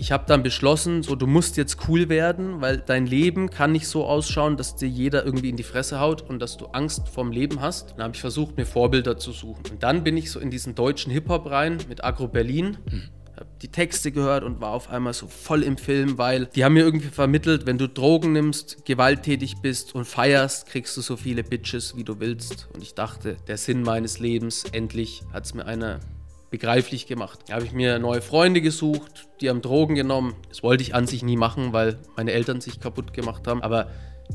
Ich habe dann beschlossen, so du musst jetzt cool werden, weil dein Leben kann nicht so ausschauen, dass dir jeder irgendwie in die Fresse haut und dass du Angst vorm Leben hast. Dann habe ich versucht, mir Vorbilder zu suchen. Und dann bin ich so in diesen deutschen Hip-Hop rein mit Agro Berlin. Hm. Habe die Texte gehört und war auf einmal so voll im Film, weil die haben mir irgendwie vermittelt, wenn du Drogen nimmst, gewalttätig bist und feierst, kriegst du so viele Bitches, wie du willst. Und ich dachte, der Sinn meines Lebens, endlich hat es mir einer begreiflich gemacht. Da habe ich mir neue Freunde gesucht, die haben Drogen genommen. Das wollte ich an sich nie machen, weil meine Eltern sich kaputt gemacht haben. Aber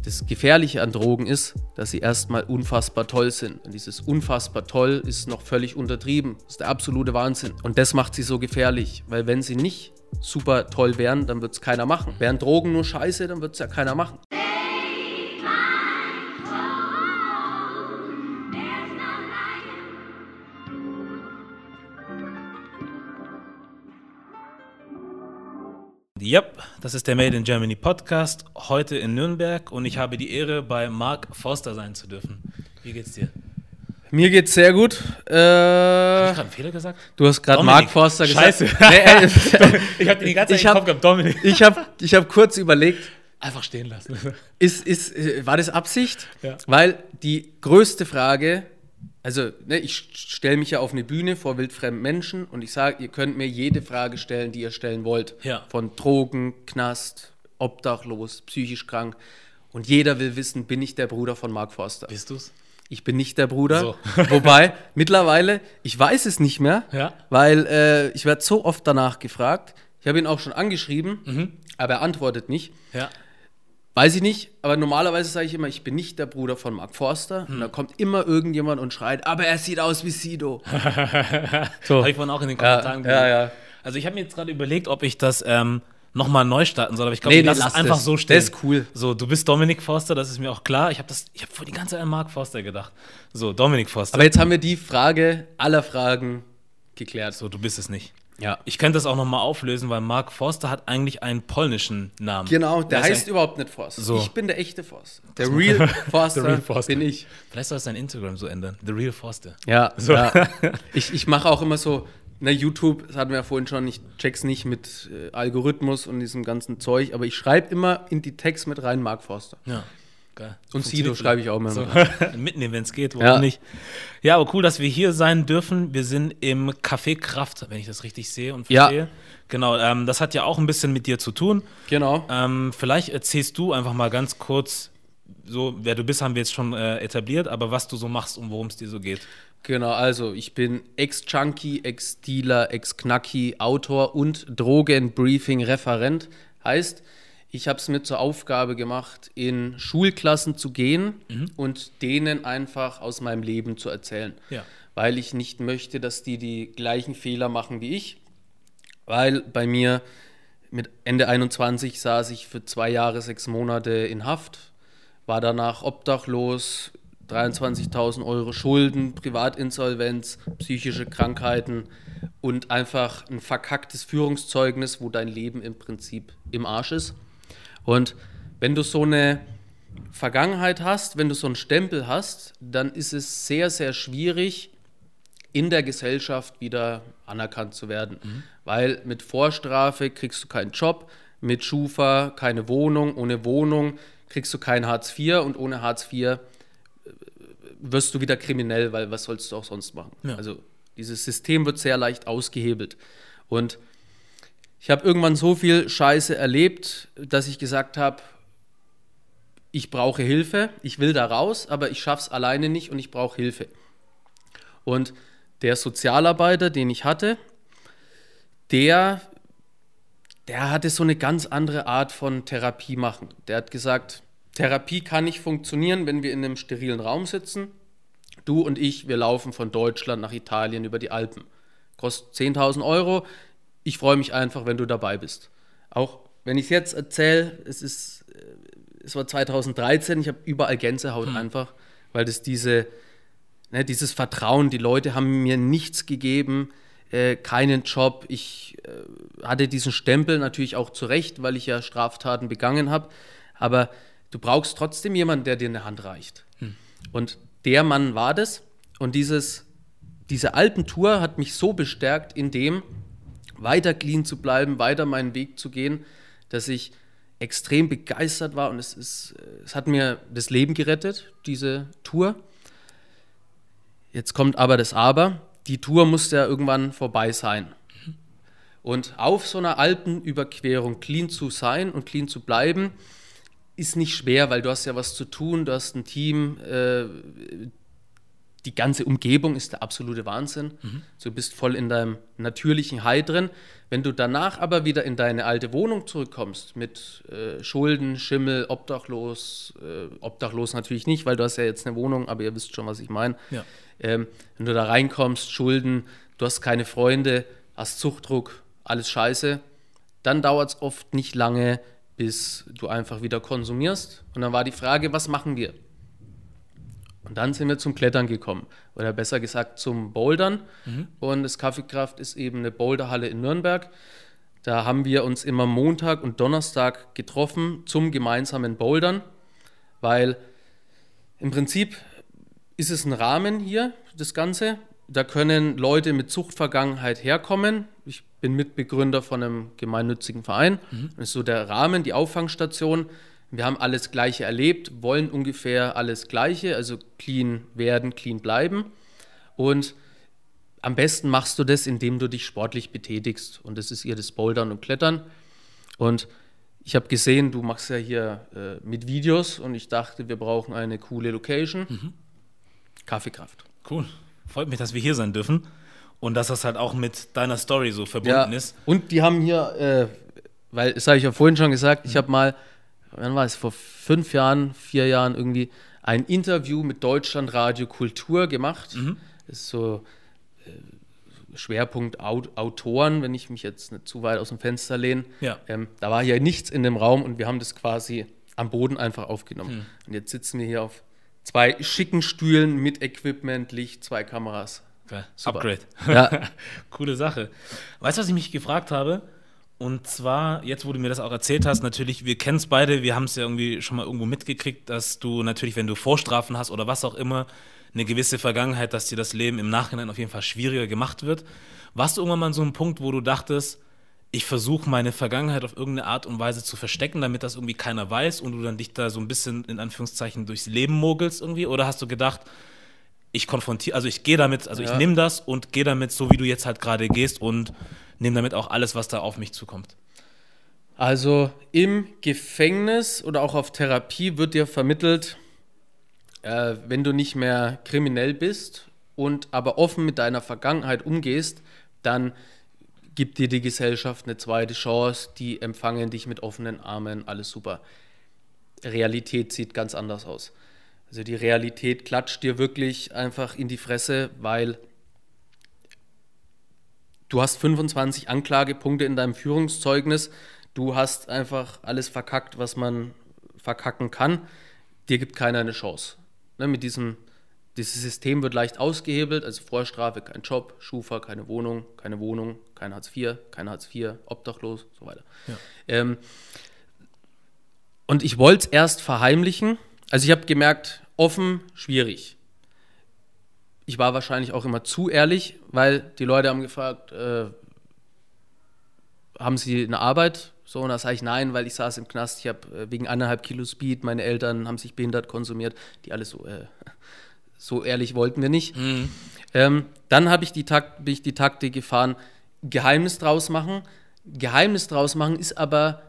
das Gefährliche an Drogen ist, dass sie erstmal unfassbar toll sind. Und dieses unfassbar toll ist noch völlig untertrieben. Das ist der absolute Wahnsinn. Und das macht sie so gefährlich, weil wenn sie nicht super toll wären, dann wird es keiner machen. Wären Drogen nur scheiße, dann wird es ja keiner machen. Yep, das ist der Made in Germany Podcast, heute in Nürnberg und ich habe die Ehre, bei Mark Forster sein zu dürfen. Wie geht's dir? Mir geht's sehr gut. Äh, Habe ich gerade einen Fehler gesagt? Du hast gerade Mark Forster gesagt. Scheiße. nee, äh, ich habe die ganze Zeit im Kopf gehabt, Dominik. Ich habe ich hab kurz überlegt. Einfach stehen lassen. Ist, ist, äh, war das Absicht? Ja. Weil die größte Frage, also ne, ich stelle mich ja auf eine Bühne vor wildfremden Menschen und ich sage, ihr könnt mir jede Frage stellen, die ihr stellen wollt. Ja. Von Drogen, Knast, obdachlos, psychisch krank. Und jeder will wissen, bin ich der Bruder von Mark Forster? Bist du's? Ich bin nicht der Bruder. So. Wobei, mittlerweile, ich weiß es nicht mehr, ja. weil äh, ich werde so oft danach gefragt. Ich habe ihn auch schon angeschrieben, mhm. aber er antwortet nicht. Ja. Weiß ich nicht, aber normalerweise sage ich immer, ich bin nicht der Bruder von Mark Forster. Hm. Und da kommt immer irgendjemand und schreit, aber er sieht aus wie Sido. so. Habe ich vorhin auch in den Kommentaren ja, ja, ja. Also ich habe mir jetzt gerade überlegt, ob ich das ähm, nochmal neu starten soll, aber ich glaube, nee, nee, es einfach das. so stehen. Das ist cool. So, du bist Dominik Forster, das ist mir auch klar. Ich habe hab vor die ganze Zeit an Mark Forster gedacht. So, Dominik Forster. Aber jetzt haben wir die Frage aller Fragen geklärt. So, du bist es nicht. Ja. Ich könnte das auch nochmal auflösen, weil Mark Forster hat eigentlich einen polnischen Namen. Genau, der, der heißt überhaupt nicht Forster. So. Ich bin der echte Forster. Der Real Forster, real Forster, bin ich. Vielleicht soll es dein Instagram so ändern. The Real Forster. Ja, so. ja. Ich, ich mache auch immer so, na, YouTube, das hatten wir ja vorhin schon, ich check's nicht mit äh, Algorithmus und diesem ganzen Zeug, aber ich schreibe immer in die Text mit rein Mark Forster. Ja. Geil. Und Sido schreibe ich auch immer. So. Mitnehmen, wenn es geht, warum ja. nicht? Ja, aber cool, dass wir hier sein dürfen. Wir sind im Café Kraft, wenn ich das richtig sehe und verstehe. Ja. Genau, ähm, das hat ja auch ein bisschen mit dir zu tun. Genau. Ähm, vielleicht erzählst du einfach mal ganz kurz, so wer du bist, haben wir jetzt schon äh, etabliert, aber was du so machst und worum es dir so geht. Genau, also ich bin Ex-Junkie, Ex-Dealer, Ex-Knacki, Autor und Drogenbriefing-Referent. Heißt, ich habe es mir zur Aufgabe gemacht, in Schulklassen zu gehen mhm. und denen einfach aus meinem Leben zu erzählen. Ja. Weil ich nicht möchte, dass die die gleichen Fehler machen wie ich. Weil bei mir mit Ende 21 saß ich für zwei Jahre, sechs Monate in Haft, war danach obdachlos, 23.000 Euro Schulden, Privatinsolvenz, psychische Krankheiten und einfach ein verkacktes Führungszeugnis, wo dein Leben im Prinzip im Arsch ist. Und wenn du so eine Vergangenheit hast, wenn du so einen Stempel hast, dann ist es sehr, sehr schwierig, in der Gesellschaft wieder anerkannt zu werden. Mhm. Weil mit Vorstrafe kriegst du keinen Job, mit Schufa keine Wohnung, ohne Wohnung kriegst du kein Hartz IV und ohne Hartz IV äh, wirst du wieder kriminell, weil was sollst du auch sonst machen? Ja. Also dieses System wird sehr leicht ausgehebelt. Und ich habe irgendwann so viel Scheiße erlebt, dass ich gesagt habe, ich brauche Hilfe, ich will da raus, aber ich schaffe es alleine nicht und ich brauche Hilfe. Und der Sozialarbeiter, den ich hatte, der, der hatte so eine ganz andere Art von Therapie machen. Der hat gesagt, Therapie kann nicht funktionieren, wenn wir in einem sterilen Raum sitzen. Du und ich, wir laufen von Deutschland nach Italien über die Alpen. Kostet 10.000 Euro ich freue mich einfach, wenn du dabei bist. Auch wenn ich es jetzt erzähle, es ist, äh, es war 2013, ich habe überall Gänsehaut hm. einfach, weil das diese, ne, dieses Vertrauen, die Leute haben mir nichts gegeben, äh, keinen Job. Ich äh, hatte diesen Stempel natürlich auch zu Recht, weil ich ja Straftaten begangen habe. Aber du brauchst trotzdem jemanden, der dir eine Hand reicht. Hm. Und der Mann war das. Und dieses, diese Alpentour hat mich so bestärkt in dem, weiter clean zu bleiben, weiter meinen Weg zu gehen, dass ich extrem begeistert war und es, ist, es hat mir das Leben gerettet, diese Tour. Jetzt kommt aber das Aber. Die Tour musste ja irgendwann vorbei sein. Und auf so einer Alpenüberquerung clean zu sein und clean zu bleiben, ist nicht schwer, weil du hast ja was zu tun, du hast ein Team, äh, die ganze Umgebung ist der absolute Wahnsinn. Mhm. Du bist voll in deinem natürlichen High drin. Wenn du danach aber wieder in deine alte Wohnung zurückkommst mit äh, Schulden, Schimmel, obdachlos, äh, obdachlos natürlich nicht, weil du hast ja jetzt eine Wohnung, aber ihr wisst schon, was ich meine. Ja. Ähm, wenn du da reinkommst, Schulden, du hast keine Freunde, hast Zuchtdruck, alles scheiße, dann dauert es oft nicht lange, bis du einfach wieder konsumierst. Und dann war die Frage, was machen wir? Und dann sind wir zum Klettern gekommen. Oder besser gesagt zum Bouldern. Mhm. Und das Kaffeekraft ist eben eine Boulderhalle in Nürnberg. Da haben wir uns immer Montag und Donnerstag getroffen zum gemeinsamen Bouldern, weil im Prinzip ist es ein Rahmen hier, das Ganze. Da können Leute mit Zuchtvergangenheit herkommen. Ich bin Mitbegründer von einem gemeinnützigen Verein. Mhm. Das ist so der Rahmen, die Auffangstation. Wir haben alles Gleiche erlebt, wollen ungefähr alles Gleiche, also clean werden, clean bleiben. Und am besten machst du das, indem du dich sportlich betätigst. Und das ist hier das Bouldern und Klettern. Und ich habe gesehen, du machst ja hier äh, mit Videos und ich dachte, wir brauchen eine coole Location. Mhm. Kaffeekraft. Cool. Freut mich, dass wir hier sein dürfen und dass das halt auch mit deiner Story so verbunden ja. ist. Und die haben hier, äh, weil, das habe ich ja vorhin schon gesagt, mhm. ich habe mal wann war es, vor fünf Jahren, vier Jahren irgendwie ein Interview mit Deutschlandradio Kultur gemacht. Mhm. Das ist so äh, Schwerpunkt Aut Autoren, wenn ich mich jetzt nicht zu weit aus dem Fenster lehne. Ja. Ähm, da war hier nichts in dem Raum und wir haben das quasi am Boden einfach aufgenommen. Mhm. Und jetzt sitzen wir hier auf zwei schicken Stühlen mit Equipment, Licht, zwei Kameras. Okay. Upgrade. Ja. Coole Sache. Weißt du, was ich mich gefragt habe? Und zwar, jetzt wo du mir das auch erzählt hast, natürlich, wir kennen es beide, wir haben es ja irgendwie schon mal irgendwo mitgekriegt, dass du natürlich, wenn du Vorstrafen hast oder was auch immer, eine gewisse Vergangenheit, dass dir das Leben im Nachhinein auf jeden Fall schwieriger gemacht wird. Warst du irgendwann mal an so einem Punkt, wo du dachtest, ich versuche meine Vergangenheit auf irgendeine Art und Weise zu verstecken, damit das irgendwie keiner weiß und du dann dich da so ein bisschen in Anführungszeichen durchs Leben mogelst irgendwie? Oder hast du gedacht, ich konfrontiere, also ich gehe damit, also ja. ich nehme das und gehe damit so, wie du jetzt halt gerade gehst und nehme damit auch alles, was da auf mich zukommt. Also im Gefängnis oder auch auf Therapie wird dir vermittelt, äh, wenn du nicht mehr kriminell bist und aber offen mit deiner Vergangenheit umgehst, dann gibt dir die Gesellschaft eine zweite Chance, die empfangen dich mit offenen Armen, alles super. Realität sieht ganz anders aus. Also die Realität klatscht dir wirklich einfach in die Fresse, weil du hast 25 Anklagepunkte in deinem Führungszeugnis, du hast einfach alles verkackt, was man verkacken kann, dir gibt keiner eine Chance. Ne, mit diesem dieses System wird leicht ausgehebelt, also Vorstrafe, kein Job, Schufa, keine Wohnung, keine Wohnung, kein Hartz IV, kein Hartz IV, obdachlos, so weiter. Ja. Ähm, und ich wollte es erst verheimlichen. Also ich habe gemerkt, offen, schwierig ich war wahrscheinlich auch immer zu ehrlich, weil die Leute haben gefragt, äh, haben sie eine Arbeit? So, und da sage ich nein, weil ich saß im Knast, ich habe äh, wegen anderthalb Kilo Speed, meine Eltern haben sich behindert konsumiert, die alles so, äh, so ehrlich wollten wir nicht. Mhm. Ähm, dann habe ich, die bin ich die Taktik gefahren, Geheimnis draus machen. Geheimnis draus machen ist aber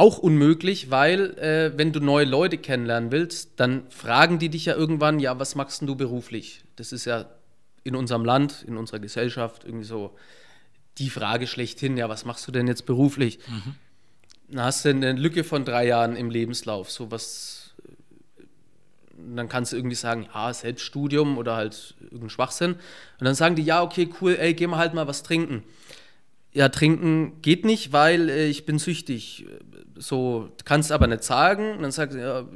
auch unmöglich, weil äh, wenn du neue Leute kennenlernen willst, dann fragen die dich ja irgendwann, ja, was machst du beruflich? Das ist ja in unserem Land, in unserer Gesellschaft irgendwie so die Frage schlechthin, ja, was machst du denn jetzt beruflich? Mhm. Dann hast du eine Lücke von drei Jahren im Lebenslauf, so was, dann kannst du irgendwie sagen, ja, Selbststudium oder halt irgendein Schwachsinn. Und dann sagen die, ja, okay, cool, ey, geh mal halt mal was trinken ja, trinken geht nicht, weil äh, ich bin süchtig. So, kannst aber nicht sagen. Und dann sagst du, ja,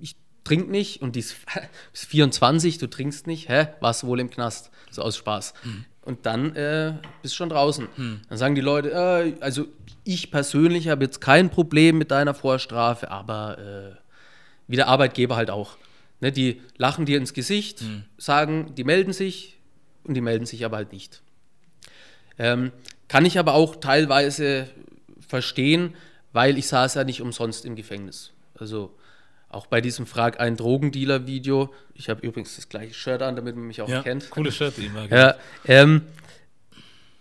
ich trinke nicht und die ist, ist 24, du trinkst nicht. Hä? Warst wohl im Knast? So aus Spaß. Hm. Und dann äh, bist du schon draußen. Hm. Dann sagen die Leute, äh, also ich persönlich habe jetzt kein Problem mit deiner Vorstrafe, aber äh, wie der Arbeitgeber halt auch. Ne, die lachen dir ins Gesicht, hm. sagen, die melden sich und die melden sich aber halt nicht. Ähm, kann ich aber auch teilweise verstehen, weil ich saß ja nicht umsonst im Gefängnis. Also auch bei diesem Frag ein Drogendealer-Video. Ich habe übrigens das gleiche Shirt an, damit man mich auch ja, kennt. Cooles Shirt immer. Ja, ähm,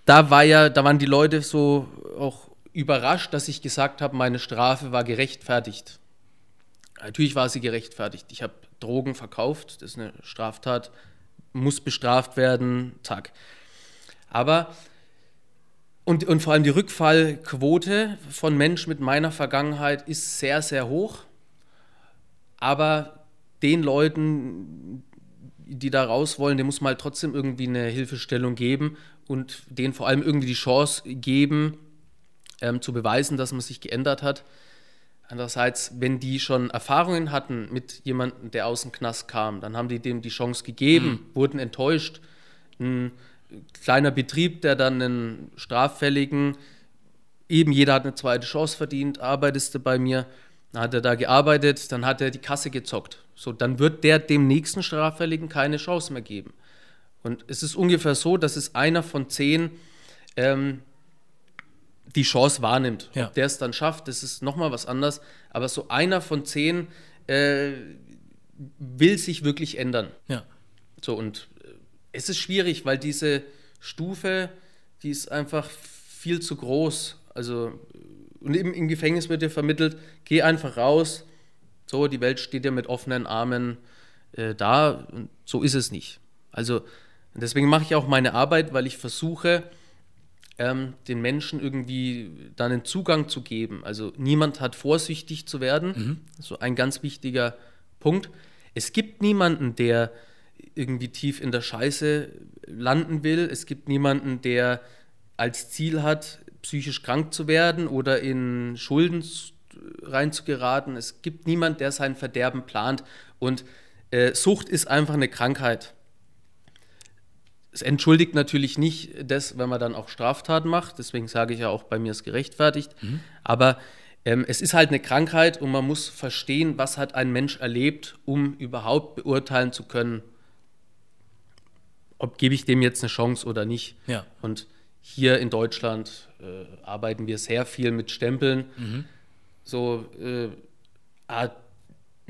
da war ja, da waren die Leute so auch überrascht, dass ich gesagt habe, meine Strafe war gerechtfertigt. Natürlich war sie gerechtfertigt. Ich habe Drogen verkauft, das ist eine Straftat, muss bestraft werden, zack. Aber und, und vor allem die Rückfallquote von Menschen mit meiner Vergangenheit ist sehr, sehr hoch. Aber den Leuten, die da raus wollen, dem muss man halt trotzdem irgendwie eine Hilfestellung geben und denen vor allem irgendwie die Chance geben, ähm, zu beweisen, dass man sich geändert hat. Andererseits, wenn die schon Erfahrungen hatten mit jemandem, der aus dem Knast kam, dann haben die dem die Chance gegeben, mhm. wurden enttäuscht. Ein kleiner Betrieb, der dann einen Straffälligen, eben jeder hat eine zweite Chance verdient, arbeitest du bei mir, dann hat er da gearbeitet, dann hat er die Kasse gezockt. So, dann wird der dem nächsten Straffälligen keine Chance mehr geben. Und es ist ungefähr so, dass es einer von zehn ähm, die Chance wahrnimmt. Ja. Ob der es dann schafft, das ist nochmal was anderes. Aber so einer von zehn äh, will sich wirklich ändern. Ja. So, und es ist schwierig, weil diese Stufe, die ist einfach viel zu groß. Also, und im, im Gefängnis wird dir vermittelt, geh einfach raus. So, die Welt steht dir mit offenen Armen äh, da. Und so ist es nicht. Also, deswegen mache ich auch meine Arbeit, weil ich versuche, ähm, den Menschen irgendwie dann einen Zugang zu geben. Also, niemand hat vorsichtig zu werden. Mhm. So ein ganz wichtiger Punkt. Es gibt niemanden, der irgendwie tief in der Scheiße landen will. Es gibt niemanden, der als Ziel hat, psychisch krank zu werden oder in Schulden reinzugeraten. Es gibt niemanden, der sein Verderben plant. Und äh, Sucht ist einfach eine Krankheit. Es entschuldigt natürlich nicht das, wenn man dann auch Straftaten macht. Deswegen sage ich ja auch, bei mir ist gerechtfertigt. Mhm. Aber ähm, es ist halt eine Krankheit und man muss verstehen, was hat ein Mensch erlebt, um überhaupt beurteilen zu können, ob gebe ich dem jetzt eine Chance oder nicht. Ja. Und hier in Deutschland äh, arbeiten wir sehr viel mit Stempeln. Mhm. So, äh, ein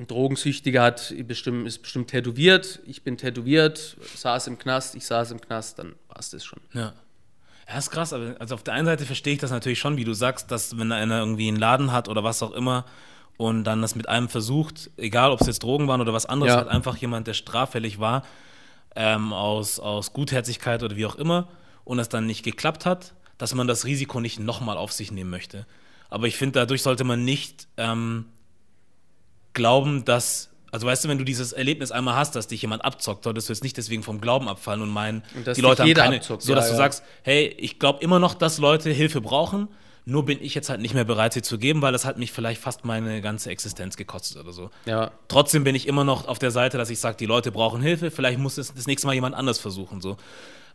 Drogensüchtiger hat bestimmt, ist bestimmt tätowiert, ich bin tätowiert, saß im Knast, ich saß im Knast, dann war es das schon. Ja. Ja, ist krass, aber also auf der einen Seite verstehe ich das natürlich schon, wie du sagst, dass wenn einer irgendwie einen Laden hat oder was auch immer und dann das mit einem versucht, egal ob es jetzt Drogen waren oder was anderes, ja. halt einfach jemand, der straffällig war, ähm, aus, aus Gutherzigkeit oder wie auch immer und es dann nicht geklappt hat, dass man das Risiko nicht nochmal auf sich nehmen möchte. Aber ich finde, dadurch sollte man nicht ähm, glauben, dass, also weißt du, wenn du dieses Erlebnis einmal hast, dass dich jemand abzockt, solltest du jetzt nicht deswegen vom Glauben abfallen und meinen, und die Leute haben keine, abzockt. so dass ja, du ja. sagst, hey, ich glaube immer noch, dass Leute Hilfe brauchen, nur bin ich jetzt halt nicht mehr bereit, sie zu geben, weil das hat mich vielleicht fast meine ganze Existenz gekostet oder so. Ja. Trotzdem bin ich immer noch auf der Seite, dass ich sage, die Leute brauchen Hilfe, vielleicht muss es das nächste Mal jemand anders versuchen. So.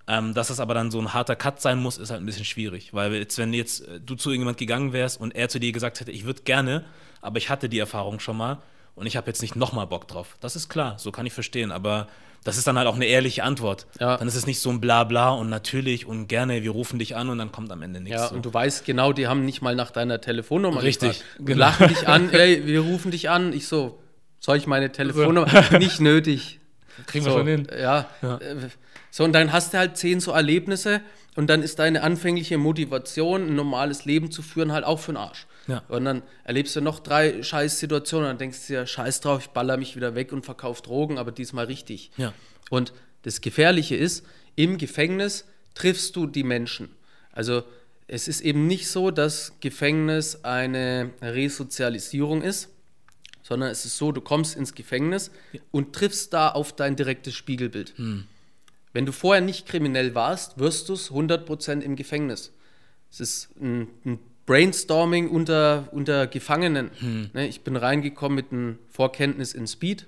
Ähm, dass es aber dann so ein harter Cut sein muss, ist halt ein bisschen schwierig. Weil jetzt, wenn jetzt äh, du zu irgendjemand gegangen wärst und er zu dir gesagt hätte, ich würde gerne, aber ich hatte die Erfahrung schon mal und ich habe jetzt nicht nochmal Bock drauf. Das ist klar, so kann ich verstehen. Aber das ist dann halt auch eine ehrliche Antwort. Ja. Dann ist es nicht so ein Blabla und natürlich und gerne, wir rufen dich an und dann kommt am Ende nichts. Ja, so. und du weißt genau, die haben nicht mal nach deiner Telefonnummer Richtig. Genau. lachen dich an, ey, wir rufen dich an. Ich so, soll ich meine Telefonnummer? nicht nötig. Kriegen so, wir schon hin. Ja. ja. So, und dann hast du halt zehn so Erlebnisse und dann ist deine anfängliche Motivation, ein normales Leben zu führen, halt auch für den Arsch. Ja. Und dann erlebst du noch drei Scheißsituationen und dann denkst du dir, scheiß drauf, ich baller mich wieder weg und verkaufe Drogen, aber diesmal richtig. Ja. Und das Gefährliche ist, im Gefängnis triffst du die Menschen. Also es ist eben nicht so, dass Gefängnis eine Resozialisierung ist, sondern es ist so, du kommst ins Gefängnis ja. und triffst da auf dein direktes Spiegelbild. Hm. Wenn du vorher nicht kriminell warst, wirst du es 100% im Gefängnis. Es ist ein, ein Brainstorming unter, unter Gefangenen. Hm. Ne, ich bin reingekommen mit einem Vorkenntnis in Speed.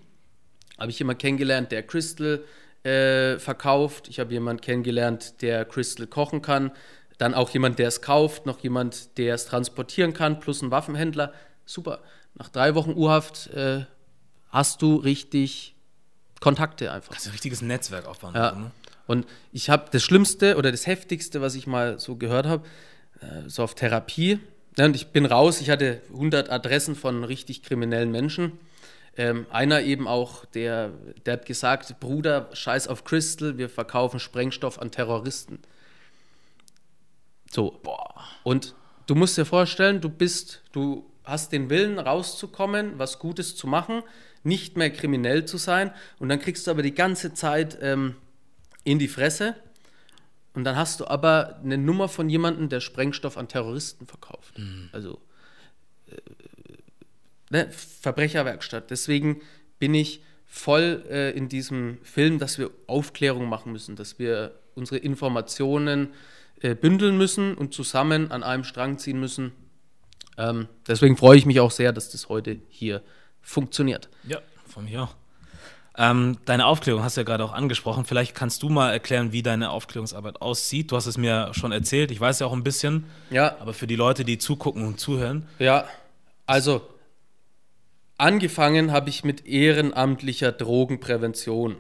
Habe ich jemanden kennengelernt, der Crystal äh, verkauft. Ich habe jemanden kennengelernt, der Crystal kochen kann. Dann auch jemand, der es kauft. Noch jemand, der es transportieren kann. Plus ein Waffenhändler. Super. Nach drei Wochen Urhaft äh, hast du richtig Kontakte einfach. Das ist ein richtiges Netzwerk aufbauen. Ja. Ne? Und ich habe das Schlimmste oder das Heftigste, was ich mal so gehört habe, so auf Therapie. Und ich bin raus, ich hatte 100 Adressen von richtig kriminellen Menschen. Ähm, einer eben auch, der, der hat gesagt, Bruder, scheiß auf Crystal, wir verkaufen Sprengstoff an Terroristen. So. Boah. Und du musst dir vorstellen, du bist, du hast den Willen rauszukommen, was Gutes zu machen, nicht mehr kriminell zu sein und dann kriegst du aber die ganze Zeit ähm, in die Fresse und dann hast du aber eine Nummer von jemandem, der Sprengstoff an Terroristen verkauft. Mhm. Also äh, ne, Verbrecherwerkstatt. Deswegen bin ich voll äh, in diesem Film, dass wir Aufklärung machen müssen, dass wir unsere Informationen äh, bündeln müssen und zusammen an einem Strang ziehen müssen. Ähm, deswegen freue ich mich auch sehr, dass das heute hier funktioniert. Ja, von mir auch. Ähm, deine Aufklärung hast du ja gerade auch angesprochen. Vielleicht kannst du mal erklären, wie deine Aufklärungsarbeit aussieht. Du hast es mir schon erzählt. Ich weiß ja auch ein bisschen. Ja. Aber für die Leute, die zugucken und zuhören. Ja, also angefangen habe ich mit ehrenamtlicher Drogenprävention.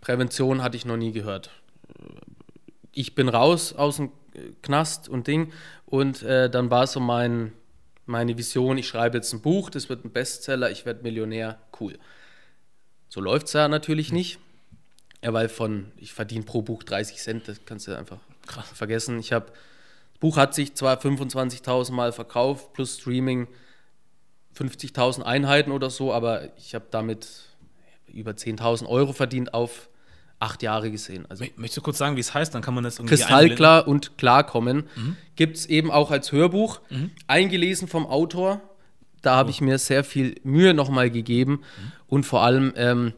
Prävention hatte ich noch nie gehört. Ich bin raus aus dem Knast und Ding und äh, dann war so mein, meine Vision, ich schreibe jetzt ein Buch, das wird ein Bestseller, ich werde Millionär, cool. So läuft es ja natürlich nicht. Ja, weil von, ich verdiene pro Buch 30 Cent, das kannst du einfach Krass. vergessen. Ich habe, das Buch hat sich zwar 25.000 Mal verkauft, plus Streaming 50.000 Einheiten oder so, aber ich habe damit über 10.000 Euro verdient auf acht Jahre gesehen. Also Möchtest du kurz sagen, wie es heißt? Dann kann man das irgendwie Kristallklar und klarkommen. Mhm. Gibt es eben auch als Hörbuch, mhm. eingelesen vom Autor da habe ich mir sehr viel Mühe nochmal gegeben. Und vor allem, ähm,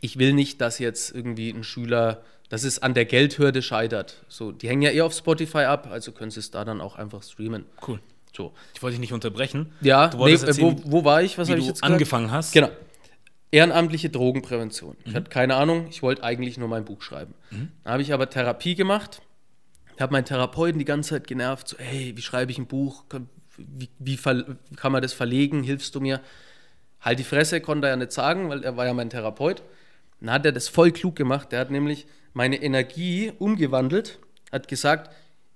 ich will nicht, dass jetzt irgendwie ein Schüler, dass es an der Geldhürde scheitert. So, die hängen ja eh auf Spotify ab, also können sie es da dann auch einfach streamen. Cool. So. Ich wollte dich nicht unterbrechen. Ja, nee, erzählen, wo, wo, war ich? Was habe ich jetzt gesagt? angefangen hast. Genau. Ehrenamtliche Drogenprävention. Mhm. Ich hatte keine Ahnung, ich wollte eigentlich nur mein Buch schreiben. Mhm. Dann habe ich aber Therapie gemacht. Ich habe meinen Therapeuten die ganze Zeit genervt, so, hey, wie schreibe ich ein Buch? Wie, wie kann man das verlegen, hilfst du mir? Halt die Fresse konnte er ja nicht sagen, weil er war ja mein Therapeut. Dann hat er das voll klug gemacht. Der hat nämlich meine Energie umgewandelt, hat gesagt,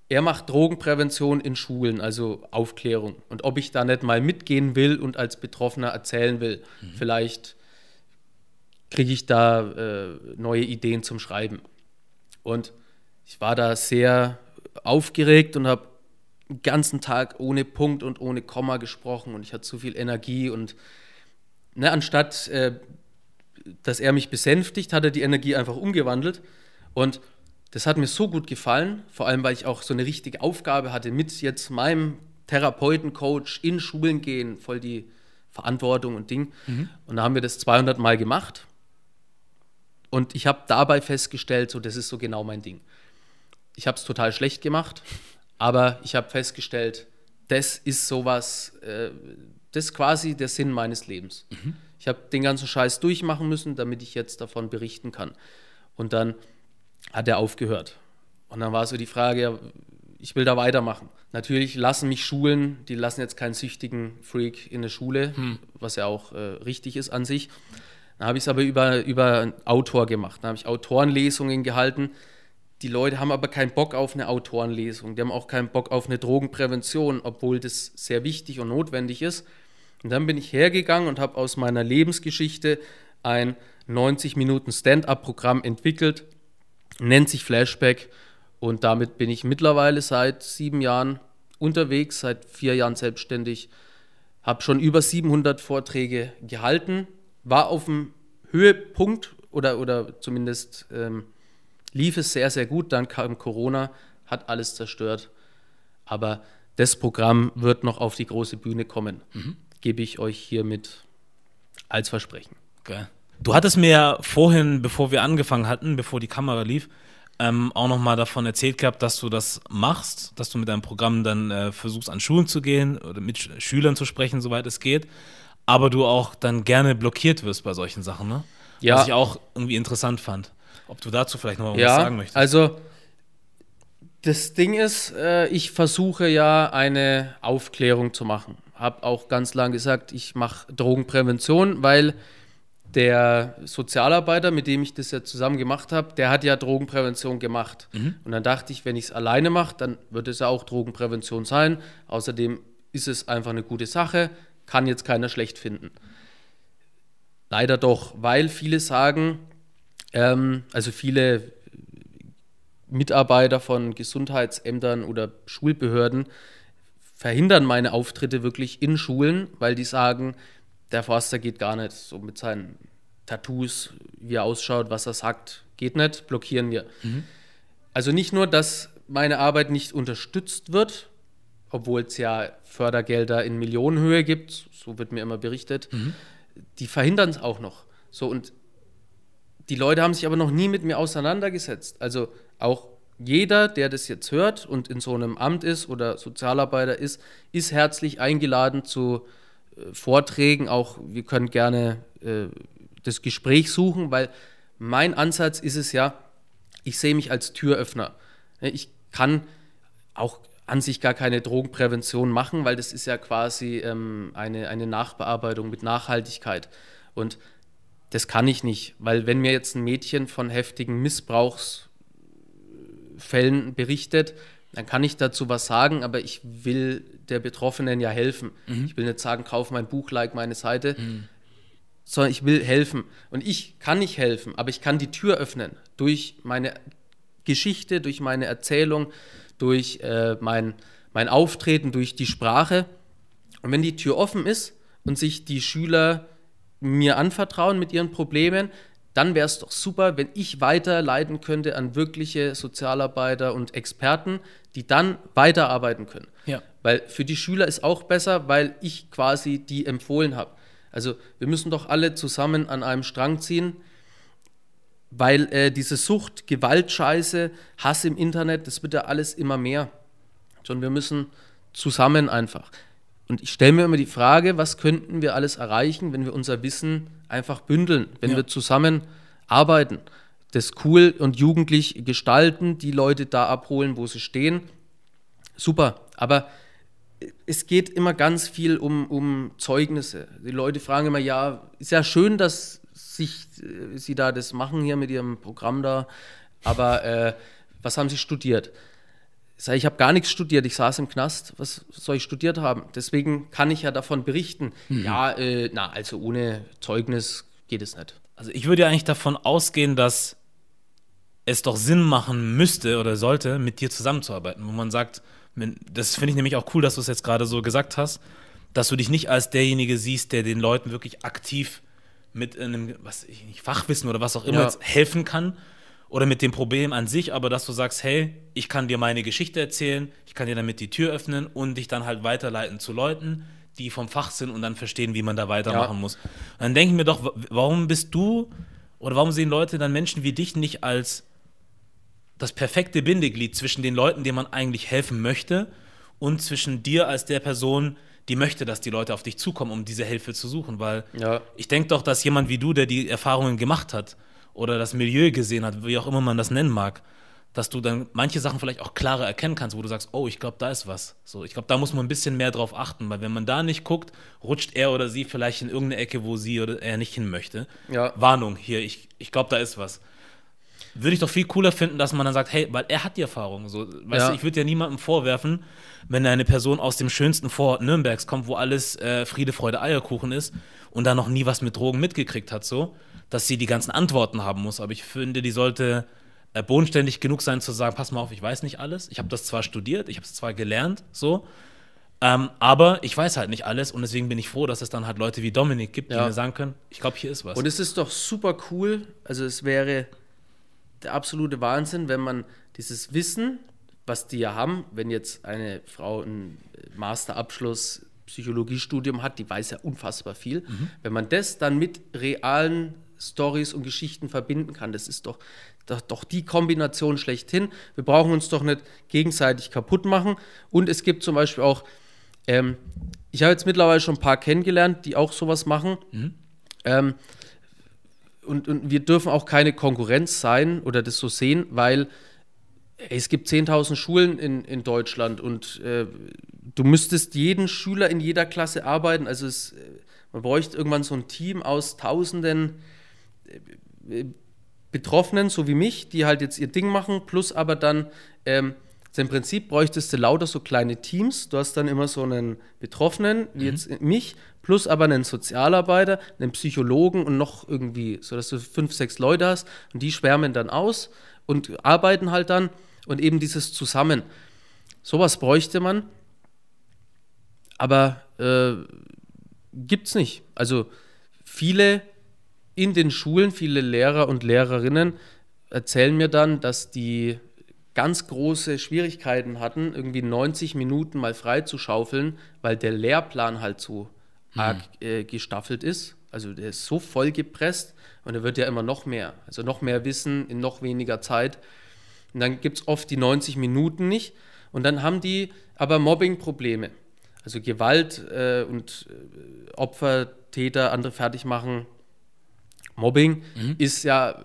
er macht Drogenprävention in Schulen, also Aufklärung. Und ob ich da nicht mal mitgehen will und als Betroffener erzählen will, mhm. vielleicht kriege ich da äh, neue Ideen zum Schreiben. Und ich war da sehr aufgeregt und habe den ganzen Tag ohne Punkt und ohne Komma gesprochen und ich hatte zu viel Energie und ne, anstatt, äh, dass er mich besänftigt, hat er die Energie einfach umgewandelt und das hat mir so gut gefallen, vor allem weil ich auch so eine richtige Aufgabe hatte mit jetzt meinem Therapeutencoach in Schulen gehen, voll die Verantwortung und Ding. Mhm. Und da haben wir das 200 Mal gemacht. Und ich habe dabei festgestellt, so das ist so genau mein Ding. Ich habe es total schlecht gemacht. Aber ich habe festgestellt, das ist sowas, äh, das ist quasi der Sinn meines Lebens. Mhm. Ich habe den ganzen Scheiß durchmachen müssen, damit ich jetzt davon berichten kann. Und dann hat er aufgehört. Und dann war so die Frage, ich will da weitermachen. Natürlich lassen mich Schulen, die lassen jetzt keinen süchtigen Freak in eine Schule, hm. was ja auch äh, richtig ist an sich. Dann habe ich es aber über, über einen Autor gemacht. Dann habe ich Autorenlesungen gehalten die Leute haben aber keinen Bock auf eine Autorenlesung, die haben auch keinen Bock auf eine Drogenprävention, obwohl das sehr wichtig und notwendig ist. Und dann bin ich hergegangen und habe aus meiner Lebensgeschichte ein 90 Minuten Stand-up-Programm entwickelt, nennt sich Flashback. Und damit bin ich mittlerweile seit sieben Jahren unterwegs, seit vier Jahren selbstständig, habe schon über 700 Vorträge gehalten, war auf dem Höhepunkt oder, oder zumindest ähm, lief es sehr, sehr gut. Dann kam Corona, hat alles zerstört. Aber das Programm wird noch auf die große Bühne kommen. Mhm. Gebe ich euch hiermit als Versprechen. Okay. Du hattest mir vorhin, bevor wir angefangen hatten, bevor die Kamera lief, ähm, auch nochmal davon erzählt gehabt, dass du das machst, dass du mit deinem Programm dann äh, versuchst, an Schulen zu gehen oder mit Sch Schülern zu sprechen, soweit es geht. Aber du auch dann gerne blockiert wirst bei solchen Sachen, ne? Ja. Was ich auch irgendwie interessant fand. Ob du dazu vielleicht noch ja, was sagen möchtest? Also, das Ding ist, äh, ich versuche ja eine Aufklärung zu machen. Habe auch ganz lange gesagt, ich mache Drogenprävention, weil der Sozialarbeiter, mit dem ich das ja zusammen gemacht habe, der hat ja Drogenprävention gemacht. Mhm. Und dann dachte ich, wenn ich es alleine mache, dann wird es ja auch Drogenprävention sein. Außerdem ist es einfach eine gute Sache, kann jetzt keiner schlecht finden. Leider doch, weil viele sagen, ähm, also viele Mitarbeiter von Gesundheitsämtern oder Schulbehörden verhindern meine Auftritte wirklich in Schulen, weil die sagen, der Forster geht gar nicht so mit seinen Tattoos, wie er ausschaut, was er sagt, geht nicht, blockieren wir. Mhm. Also nicht nur, dass meine Arbeit nicht unterstützt wird, obwohl es ja Fördergelder in Millionenhöhe gibt, so wird mir immer berichtet, mhm. die verhindern es auch noch. So und die Leute haben sich aber noch nie mit mir auseinandergesetzt. Also auch jeder, der das jetzt hört und in so einem Amt ist oder Sozialarbeiter ist, ist herzlich eingeladen zu äh, Vorträgen. Auch wir können gerne äh, das Gespräch suchen, weil mein Ansatz ist es ja, ich sehe mich als Türöffner. Ich kann auch an sich gar keine Drogenprävention machen, weil das ist ja quasi ähm, eine, eine Nachbearbeitung mit Nachhaltigkeit. Und das kann ich nicht, weil wenn mir jetzt ein Mädchen von heftigen Missbrauchsfällen berichtet, dann kann ich dazu was sagen, aber ich will der Betroffenen ja helfen. Mhm. Ich will nicht sagen, kauf mein Buch, like meine Seite, mhm. sondern ich will helfen. Und ich kann nicht helfen, aber ich kann die Tür öffnen durch meine Geschichte, durch meine Erzählung, durch äh, mein, mein Auftreten, durch die Sprache. Und wenn die Tür offen ist und sich die Schüler mir anvertrauen mit ihren Problemen, dann wäre es doch super, wenn ich weiterleiten könnte an wirkliche Sozialarbeiter und Experten, die dann weiterarbeiten können. Ja. Weil für die Schüler ist auch besser, weil ich quasi die empfohlen habe. Also wir müssen doch alle zusammen an einem Strang ziehen, weil äh, diese Sucht, Gewaltscheiße, Hass im Internet, das wird ja alles immer mehr. Schon wir müssen zusammen einfach. Und ich stelle mir immer die Frage, was könnten wir alles erreichen, wenn wir unser Wissen einfach bündeln, wenn ja. wir zusammen arbeiten, das cool und jugendlich gestalten, die Leute da abholen, wo sie stehen. Super, aber es geht immer ganz viel um, um Zeugnisse. Die Leute fragen immer, ja, ist ja schön, dass sich, äh, Sie da das machen hier mit Ihrem Programm da, aber äh, was haben Sie studiert? Ich sage, ich habe gar nichts studiert, ich saß im Knast, was soll ich studiert haben? Deswegen kann ich ja davon berichten. Mhm. Ja, äh, na, also ohne Zeugnis geht es nicht. Also ich würde ja eigentlich davon ausgehen, dass es doch Sinn machen müsste oder sollte, mit dir zusammenzuarbeiten, wo man sagt, das finde ich nämlich auch cool, dass du es jetzt gerade so gesagt hast, dass du dich nicht als derjenige siehst, der den Leuten wirklich aktiv mit einem, was ich nicht, Fachwissen oder was auch immer ja. helfen kann oder mit dem Problem an sich, aber dass du sagst, hey, ich kann dir meine Geschichte erzählen, ich kann dir damit die Tür öffnen und dich dann halt weiterleiten zu Leuten, die vom Fach sind und dann verstehen, wie man da weitermachen ja. muss. Und dann denke ich mir doch, warum bist du oder warum sehen Leute dann Menschen wie dich nicht als das perfekte Bindeglied zwischen den Leuten, denen man eigentlich helfen möchte und zwischen dir als der Person, die möchte, dass die Leute auf dich zukommen, um diese Hilfe zu suchen. Weil ja. ich denke doch, dass jemand wie du, der die Erfahrungen gemacht hat oder das Milieu gesehen hat, wie auch immer man das nennen mag, dass du dann manche Sachen vielleicht auch klarer erkennen kannst, wo du sagst, oh, ich glaube, da ist was. So, ich glaube, da muss man ein bisschen mehr drauf achten, weil wenn man da nicht guckt, rutscht er oder sie vielleicht in irgendeine Ecke, wo sie oder er nicht hin möchte. Ja. Warnung, hier, ich, ich glaube, da ist was. Würde ich doch viel cooler finden, dass man dann sagt, hey, weil er hat die Erfahrung. So, weißt ja. du, ich würde ja niemandem vorwerfen, wenn eine Person aus dem schönsten Vorort Nürnbergs kommt, wo alles äh, Friede, Freude, Eierkuchen ist und da noch nie was mit Drogen mitgekriegt hat, so, dass sie die ganzen Antworten haben muss. Aber ich finde, die sollte äh, bodenständig genug sein zu sagen, pass mal auf, ich weiß nicht alles. Ich habe das zwar studiert, ich habe es zwar gelernt, so, ähm, aber ich weiß halt nicht alles und deswegen bin ich froh, dass es dann halt Leute wie Dominik gibt, die ja. mir sagen können, ich glaube, hier ist was. Und es ist doch super cool, also es wäre der absolute Wahnsinn, wenn man dieses Wissen, was die ja haben, wenn jetzt eine Frau einen Masterabschluss Psychologiestudium hat, die weiß ja unfassbar viel. Mhm. Wenn man das dann mit realen Stories und Geschichten verbinden kann, das ist doch, doch, doch die Kombination schlechthin. Wir brauchen uns doch nicht gegenseitig kaputt machen. Und es gibt zum Beispiel auch, ähm, ich habe jetzt mittlerweile schon ein paar kennengelernt, die auch sowas machen. Mhm. Ähm, und, und wir dürfen auch keine Konkurrenz sein oder das so sehen, weil es gibt 10.000 Schulen in, in Deutschland und äh, du müsstest jeden Schüler in jeder Klasse arbeiten. Also es, Man bräuchte irgendwann so ein Team aus tausenden äh, Betroffenen, so wie mich, die halt jetzt ihr Ding machen, plus aber dann ähm, im Prinzip bräuchtest du lauter so kleine Teams. Du hast dann immer so einen Betroffenen, wie mhm. jetzt mich, plus aber einen Sozialarbeiter, einen Psychologen und noch irgendwie, so dass du fünf, sechs Leute hast und die schwärmen dann aus und arbeiten halt dann und eben dieses Zusammen. Sowas bräuchte man, aber äh, gibt es nicht. Also viele in den Schulen, viele Lehrer und Lehrerinnen erzählen mir dann, dass die ganz große Schwierigkeiten hatten, irgendwie 90 Minuten mal frei zu schaufeln, weil der Lehrplan halt so hm. arg äh, gestaffelt ist. Also der ist so voll gepresst und er wird ja immer noch mehr. Also noch mehr Wissen in noch weniger Zeit. Und dann gibt es oft die 90 Minuten nicht. Und dann haben die aber Mobbing-Probleme. Also Gewalt äh, und äh, Opfer, Täter, andere fertig machen. Mobbing mhm. ist ja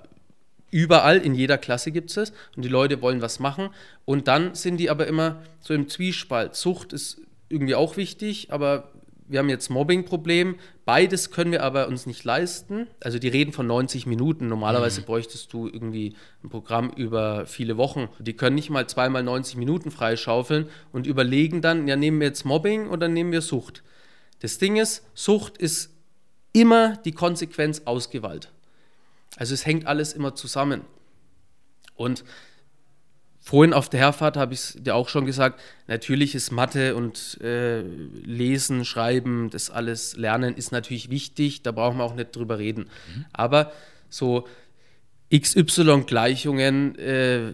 überall, in jeder Klasse gibt es es. Und die Leute wollen was machen. Und dann sind die aber immer so im Zwiespalt. Sucht ist irgendwie auch wichtig, aber wir haben jetzt Mobbing-Problem. Beides können wir aber uns nicht leisten. Also die reden von 90 Minuten. Normalerweise mhm. bräuchtest du irgendwie ein Programm über viele Wochen. Die können nicht mal zweimal 90 Minuten freischaufeln und überlegen dann, ja, nehmen wir jetzt Mobbing oder nehmen wir Sucht. Das Ding ist, Sucht ist immer die Konsequenz aus Gewalt. Also es hängt alles immer zusammen. Und Vorhin auf der Herfahrt habe ich es dir auch schon gesagt, natürlich ist Mathe und äh, Lesen, Schreiben, das alles Lernen ist natürlich wichtig, da brauchen wir auch nicht drüber reden. Mhm. Aber so XY-Gleichungen, äh,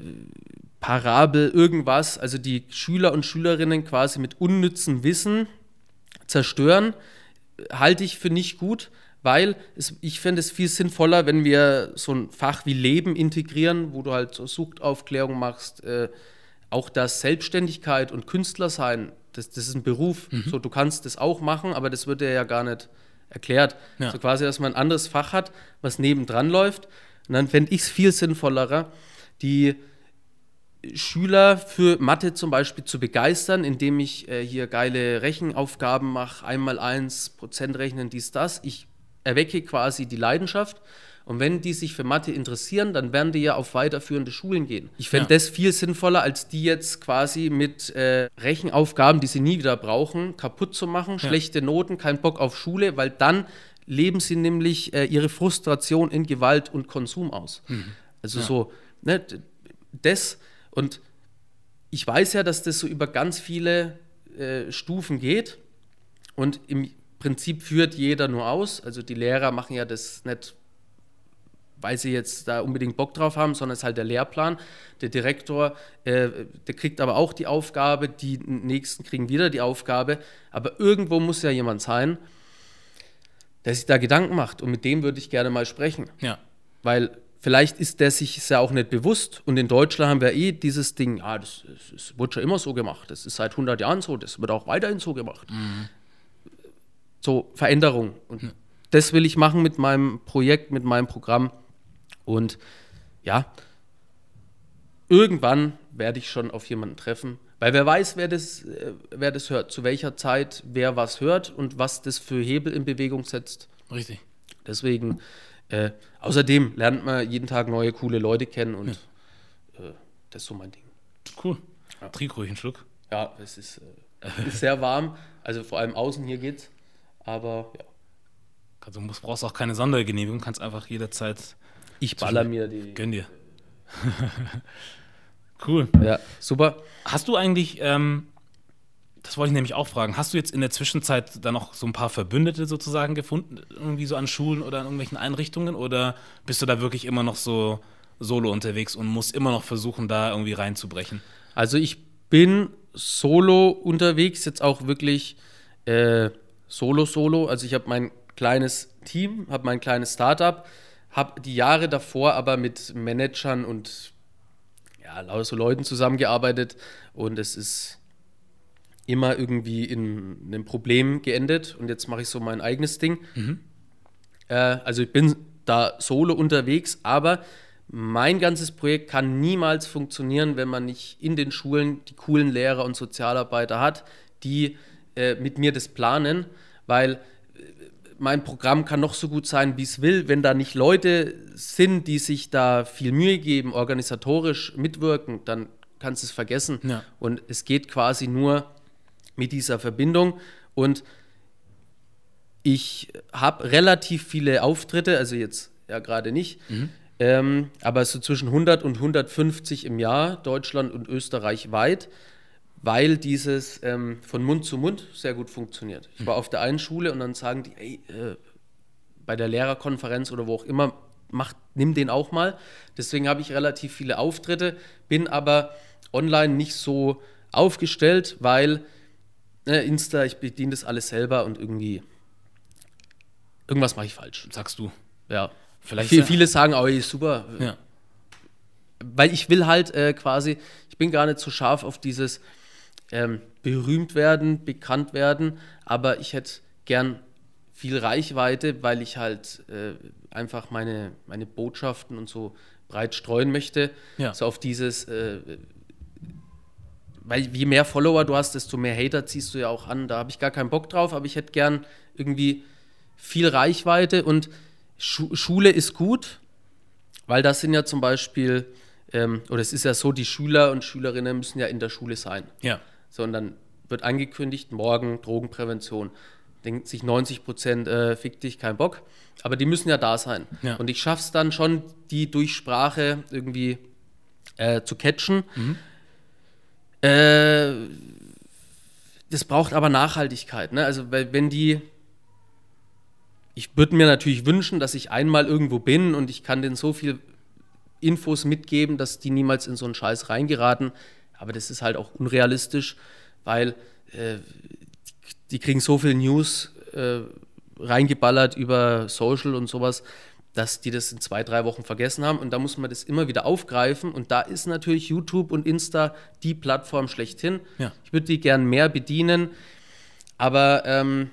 Parabel, irgendwas, also die Schüler und Schülerinnen quasi mit unnützem Wissen zerstören, halte ich für nicht gut weil es, ich fände es viel sinnvoller, wenn wir so ein Fach wie Leben integrieren, wo du halt so Suchtaufklärung machst, äh, auch das Selbstständigkeit und Künstler sein, das, das ist ein Beruf. Mhm. So, du kannst das auch machen, aber das wird dir ja gar nicht erklärt. Ja. So quasi, dass man ein anderes Fach hat, was nebendran läuft. Und dann fände ich es viel sinnvollerer, die Schüler für Mathe zum Beispiel zu begeistern, indem ich äh, hier geile Rechenaufgaben mache, einmal eins, Prozent rechnen, dies, das. Ich erwecke quasi die Leidenschaft. Und wenn die sich für Mathe interessieren, dann werden die ja auf weiterführende Schulen gehen. Ich fände ja. das viel sinnvoller, als die jetzt quasi mit äh, Rechenaufgaben, die sie nie wieder brauchen, kaputt zu machen. Ja. Schlechte Noten, kein Bock auf Schule, weil dann leben sie nämlich äh, ihre Frustration in Gewalt und Konsum aus. Mhm. Also ja. so, ne, das und ich weiß ja, dass das so über ganz viele äh, Stufen geht. Und im Prinzip führt jeder nur aus. Also die Lehrer machen ja das nicht, weil sie jetzt da unbedingt Bock drauf haben, sondern es ist halt der Lehrplan. Der Direktor, äh, der kriegt aber auch die Aufgabe, die Nächsten kriegen wieder die Aufgabe. Aber irgendwo muss ja jemand sein, der sich da Gedanken macht. Und mit dem würde ich gerne mal sprechen. Ja. Weil vielleicht ist der sich ja auch nicht bewusst. Und in Deutschland haben wir eh dieses Ding, ah, das, das, das wurde schon immer so gemacht. Das ist seit 100 Jahren so, das wird auch weiterhin so gemacht. Mhm so Veränderung. Und das will ich machen mit meinem Projekt, mit meinem Programm. Und ja, irgendwann werde ich schon auf jemanden treffen, weil wer weiß, wer das, äh, wer das hört, zu welcher Zeit wer was hört und was das für Hebel in Bewegung setzt. Richtig. Deswegen, äh, außerdem lernt man jeden Tag neue, coole Leute kennen und ja. äh, das ist so mein Ding. Cool. Ja. Trink ruhig einen Schluck. Ja, es ist, äh, ist sehr warm. Also vor allem außen hier geht's. Aber ja. Also du brauchst auch keine Sondergenehmigung, kannst einfach jederzeit. Ich baller mir die. Gönn dir. cool. Ja, super. Hast du eigentlich, ähm, das wollte ich nämlich auch fragen, hast du jetzt in der Zwischenzeit dann noch so ein paar Verbündete sozusagen gefunden, irgendwie so an Schulen oder an irgendwelchen Einrichtungen? Oder bist du da wirklich immer noch so solo unterwegs und musst immer noch versuchen, da irgendwie reinzubrechen? Also ich bin solo unterwegs, jetzt auch wirklich. Äh, Solo-Solo. Also ich habe mein kleines Team, habe mein kleines Startup, habe die Jahre davor aber mit Managern und ja, so Leuten zusammengearbeitet und es ist immer irgendwie in einem Problem geendet und jetzt mache ich so mein eigenes Ding. Mhm. Äh, also ich bin da solo unterwegs, aber mein ganzes Projekt kann niemals funktionieren, wenn man nicht in den Schulen die coolen Lehrer und Sozialarbeiter hat, die äh, mit mir das planen, weil äh, mein Programm kann noch so gut sein, wie es will, wenn da nicht Leute sind, die sich da viel Mühe geben, organisatorisch mitwirken, dann kannst du es vergessen. Ja. Und es geht quasi nur mit dieser Verbindung. Und ich habe relativ viele Auftritte, also jetzt ja gerade nicht, ähm, aber so zwischen 100 und 150 im Jahr, Deutschland und Österreich weit, weil dieses ähm, von Mund zu Mund sehr gut funktioniert. Ich war auf der einen Schule und dann sagen die, ey, äh, bei der Lehrerkonferenz oder wo auch immer, mach, nimm den auch mal. Deswegen habe ich relativ viele Auftritte, bin aber online nicht so aufgestellt, weil ne, Insta, ich bediene das alles selber und irgendwie irgendwas mache ich falsch. Sagst du. Ja. Vielleicht Viel, viele sagen, oh, super, Ja. weil ich will halt äh, quasi, ich bin gar nicht so scharf auf dieses ähm, berühmt werden, bekannt werden, aber ich hätte gern viel Reichweite, weil ich halt äh, einfach meine, meine Botschaften und so breit streuen möchte. Ja. So auf dieses, äh, weil je mehr Follower du hast, desto mehr Hater ziehst du ja auch an. Da habe ich gar keinen Bock drauf, aber ich hätte gern irgendwie viel Reichweite und Schu Schule ist gut, weil das sind ja zum Beispiel, ähm, oder es ist ja so, die Schüler und Schülerinnen müssen ja in der Schule sein. Ja. So, und dann wird angekündigt, morgen Drogenprävention. Denkt sich 90 Prozent, äh, fick dich, kein Bock. Aber die müssen ja da sein. Ja. Und ich schaffe es dann schon, die durch Sprache irgendwie äh, zu catchen. Äh, das braucht aber Nachhaltigkeit. Ne? Also, weil, wenn die. Ich würde mir natürlich wünschen, dass ich einmal irgendwo bin und ich kann denen so viel Infos mitgeben, dass die niemals in so einen Scheiß reingeraten. Aber das ist halt auch unrealistisch, weil äh, die kriegen so viel News äh, reingeballert über Social und sowas, dass die das in zwei, drei Wochen vergessen haben. Und da muss man das immer wieder aufgreifen. Und da ist natürlich YouTube und Insta die Plattform schlechthin. Ja. Ich würde die gern mehr bedienen. Aber ähm,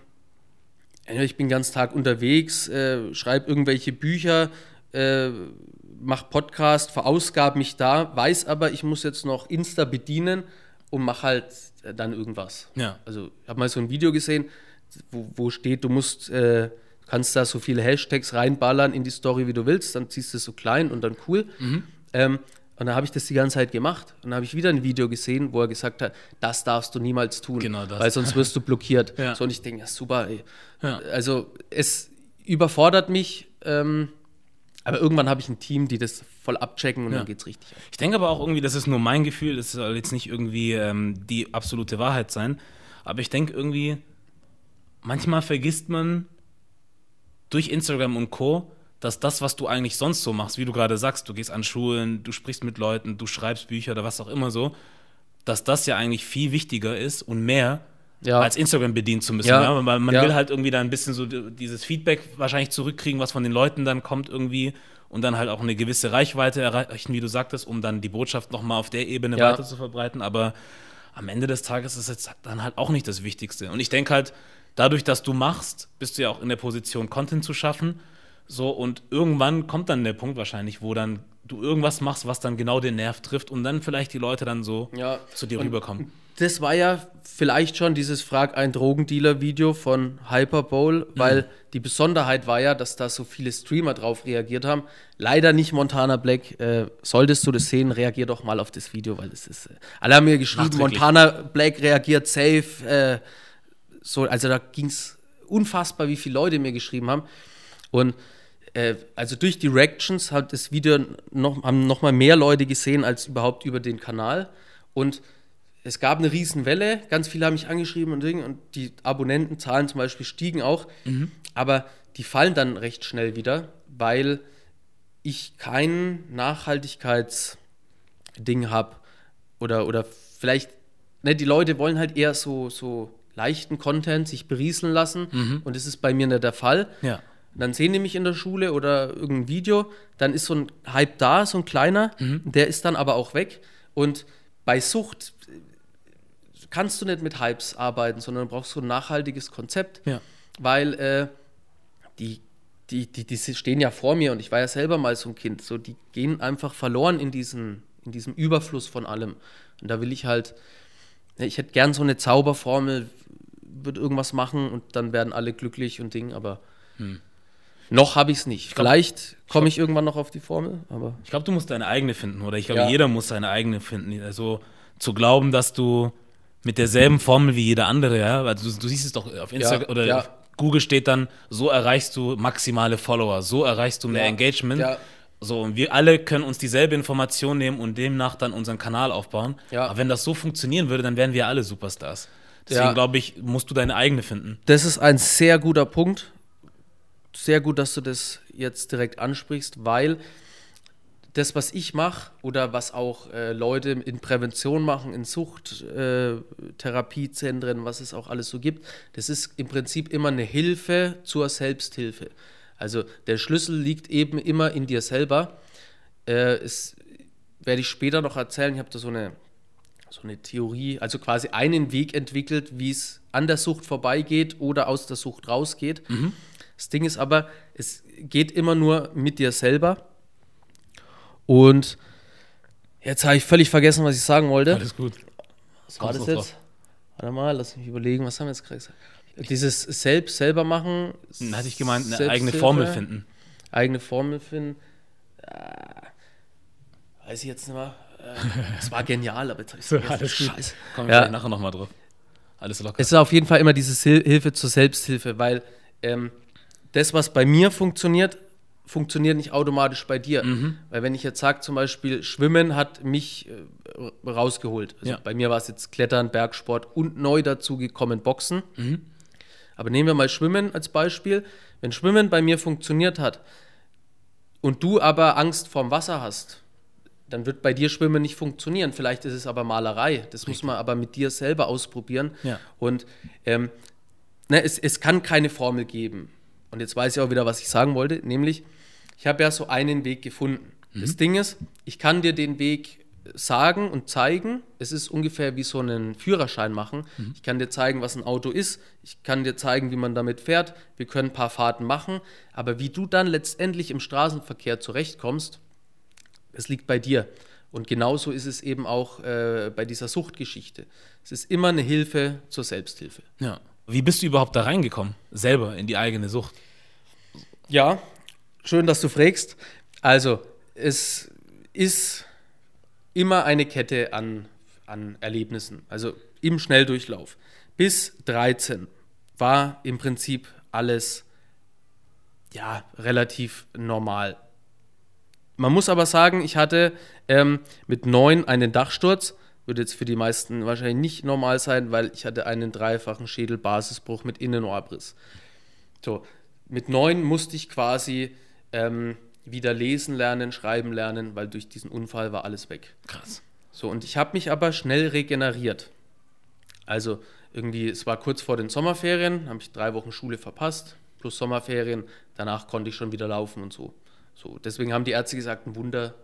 ich bin den ganzen Tag unterwegs, äh, schreibe irgendwelche Bücher, äh, mache Podcast, verausgabe mich da, weiß aber, ich muss jetzt noch Insta bedienen und mache halt äh, dann irgendwas. Ja. Also ich habe mal so ein Video gesehen, wo, wo steht, du musst, äh, kannst da so viele Hashtags reinballern in die Story, wie du willst, dann ziehst du es so klein und dann cool. Mhm. Ähm, und dann habe ich das die ganze Zeit gemacht. Und dann habe ich wieder ein Video gesehen, wo er gesagt hat, das darfst du niemals tun, Genau das. weil sonst wirst du blockiert. Ja. So, und ich denke, ja super, ey. Ja. Also es überfordert mich, ähm, aber irgendwann habe ich ein Team, die das voll abchecken und Ja. dann geht's richtig. ab. Ich denke aber auch irgendwie, das ist nur mein Gefühl, das soll jetzt nicht irgendwie ähm, die absolute Wahrheit sein. Aber ich denke irgendwie, manchmal vergisst man durch Instagram und Co., dass das, was du eigentlich sonst so machst, wie du gerade sagst, du gehst an Schulen, du sprichst mit Leuten, du schreibst Bücher oder was auch immer so, dass das ja eigentlich viel wichtiger ist und mehr Ja. als Instagram bedienen zu müssen. Ja. Ja. Weil man Ja. will halt irgendwie da ein bisschen so dieses Feedback wahrscheinlich zurückkriegen, was von den Leuten dann kommt irgendwie und dann halt auch eine gewisse Reichweite erreichen, wie du sagtest, um dann die Botschaft nochmal auf der Ebene Ja. weiter zu verbreiten. Aber am Ende des Tages ist es dann halt auch nicht das Wichtigste. Und ich denke halt, dadurch, dass du machst, bist du ja auch in der Position, Content zu schaffen. So, und irgendwann kommt dann der Punkt wahrscheinlich, wo dann du irgendwas machst, was dann genau den Nerv trifft und dann vielleicht die Leute dann so Ja. zu dir Und rüberkommen. Das war ja vielleicht schon dieses Frag ein Drogendealer-Video von Hyperbowl, weil die Besonderheit war ja, dass da so viele Streamer drauf reagiert haben. Leider nicht Montana Black. Äh, solltest du das sehen, reagier doch mal auf das Video, weil es ist. Äh, alle haben mir geschrieben. Montana Black reagiert safe. Äh, so, also da ging es unfassbar, wie viele Leute mir geschrieben haben. Und äh, also durch die Reactions hat das Video noch, haben noch mal mehr Leute gesehen als überhaupt über den Kanal. Und es gab eine Riesenwelle, ganz viele haben mich angeschrieben und Dinge und die Abonnentenzahlen zum Beispiel stiegen auch, aber die fallen dann recht schnell wieder, weil ich kein Nachhaltigkeitsding habe oder, oder vielleicht, ne, die Leute wollen halt eher so, so leichten Content sich berieseln lassen und das ist bei mir nicht der Fall. Ja. Dann sehen die mich in der Schule oder irgendein Video, dann ist so ein Hype da, so ein kleiner, der ist dann aber auch weg. Und bei Sucht kannst du nicht mit Hypes arbeiten, sondern du brauchst so ein nachhaltiges Konzept, Ja. weil äh, die, die, die, die stehen ja vor mir und ich war ja selber mal so ein Kind, so die gehen einfach verloren in, diesen, in diesem Überfluss von allem. Und da will ich halt, ne, ich hätte gern so eine Zauberformel, wird irgendwas machen und dann werden alle glücklich und Ding, aber hm. noch habe ich es nicht. Glaub, Vielleicht komme ich irgendwann noch auf die Formel, aber. Ich glaube, du musst deine eigene finden, oder ich glaube, ja. jeder muss seine eigene finden. Also zu glauben, dass du mit derselben Formel wie jeder andere, ja, also du, du siehst es doch auf Instagram ja, oder ja. Google steht dann, so erreichst du maximale Follower, so erreichst du mehr Engagement. So, und wir alle können uns dieselbe Information nehmen und demnach dann unseren Kanal aufbauen. Ja. Aber wenn das so funktionieren würde, dann wären wir alle Superstars. Deswegen ja. glaube ich, musst du deine eigene finden. Das ist ein sehr guter Punkt. Sehr gut, dass du das jetzt direkt ansprichst, weil das, was ich mache oder was auch äh, Leute in Prävention machen, in Suchttherapiezentren, äh, was es auch alles so gibt, das ist im Prinzip immer eine Hilfe zur Selbsthilfe. Also der Schlüssel liegt eben immer in dir selber. Äh, es werde ich später noch erzählen. Ich habe da so eine, so eine Theorie, also quasi einen Weg entwickelt, wie es an der Sucht vorbeigeht oder aus der Sucht rausgeht. Mhm. Das Ding ist aber, es geht immer nur mit dir selber. Und jetzt habe ich völlig vergessen, was ich sagen wollte. Alles gut. Was war das jetzt? Drauf. Warte mal, lass mich überlegen, was haben wir jetzt gerade gesagt? Dieses selbst selber machen. Dann hatte ich gemeint, eine eigene Formel finden. Eigene Formel finden. Äh, weiß ich jetzt nicht mehr. Es äh, war genial, aber jetzt habe ich so, alles Scheiße. Kommen wir ja. nachher nochmal drauf. Alles locker. Es ist auf jeden Fall immer diese Hilfe zur Selbsthilfe, weil ähm, das, was bei mir funktioniert, funktioniert nicht automatisch bei dir. Mhm. Weil wenn ich jetzt sage, zum Beispiel, Schwimmen hat mich äh, rausgeholt. Also ja. Bei mir war es jetzt Klettern, Bergsport und neu dazu gekommen Boxen. Mhm. Aber nehmen wir mal Schwimmen als Beispiel. Wenn Schwimmen bei mir funktioniert hat und du aber Angst vorm Wasser hast, dann wird bei dir Schwimmen nicht funktionieren. Vielleicht ist es aber Malerei. Das Richtig. muss man aber mit dir selber ausprobieren. Ja. Und ähm, ne, es, es kann keine Formel geben. Und jetzt weiß ich auch wieder, was ich sagen wollte, nämlich, ich habe ja so einen Weg gefunden. Mhm. Das Ding ist, ich kann dir den Weg sagen und zeigen. Es ist ungefähr wie so einen Führerschein machen. Mhm. Ich kann dir zeigen, was ein Auto ist. Ich kann dir zeigen, wie man damit fährt. Wir können ein paar Fahrten machen. Aber wie du dann letztendlich im Straßenverkehr zurechtkommst, das liegt bei dir. Und genauso ist es eben auch äh, bei dieser Suchtgeschichte. Es ist immer eine Hilfe zur Selbsthilfe. Ja. Wie bist du überhaupt da reingekommen, selber in die eigene Sucht? Ja, schön, dass du fragst. Also, es ist immer eine Kette an, an Erlebnissen, also im Schnelldurchlauf. Bis 13 war im Prinzip alles ja, relativ normal. Man muss aber sagen, ich hatte ähm, mit 9 einen Dachsturz. Würde jetzt für die meisten wahrscheinlich nicht normal sein, weil ich hatte einen dreifachen Schädelbasisbruch mit Innenohrbriss. So, mit 9 musste ich quasi ähm, wieder lesen lernen, schreiben lernen, weil durch diesen Unfall war alles weg. Krass. So, und ich habe mich aber schnell regeneriert. Also irgendwie, es war kurz vor den Sommerferien, habe ich drei Wochen Schule verpasst, plus Sommerferien. Danach konnte ich schon wieder laufen und so. so. Deswegen haben die Ärzte gesagt, ein Wunder,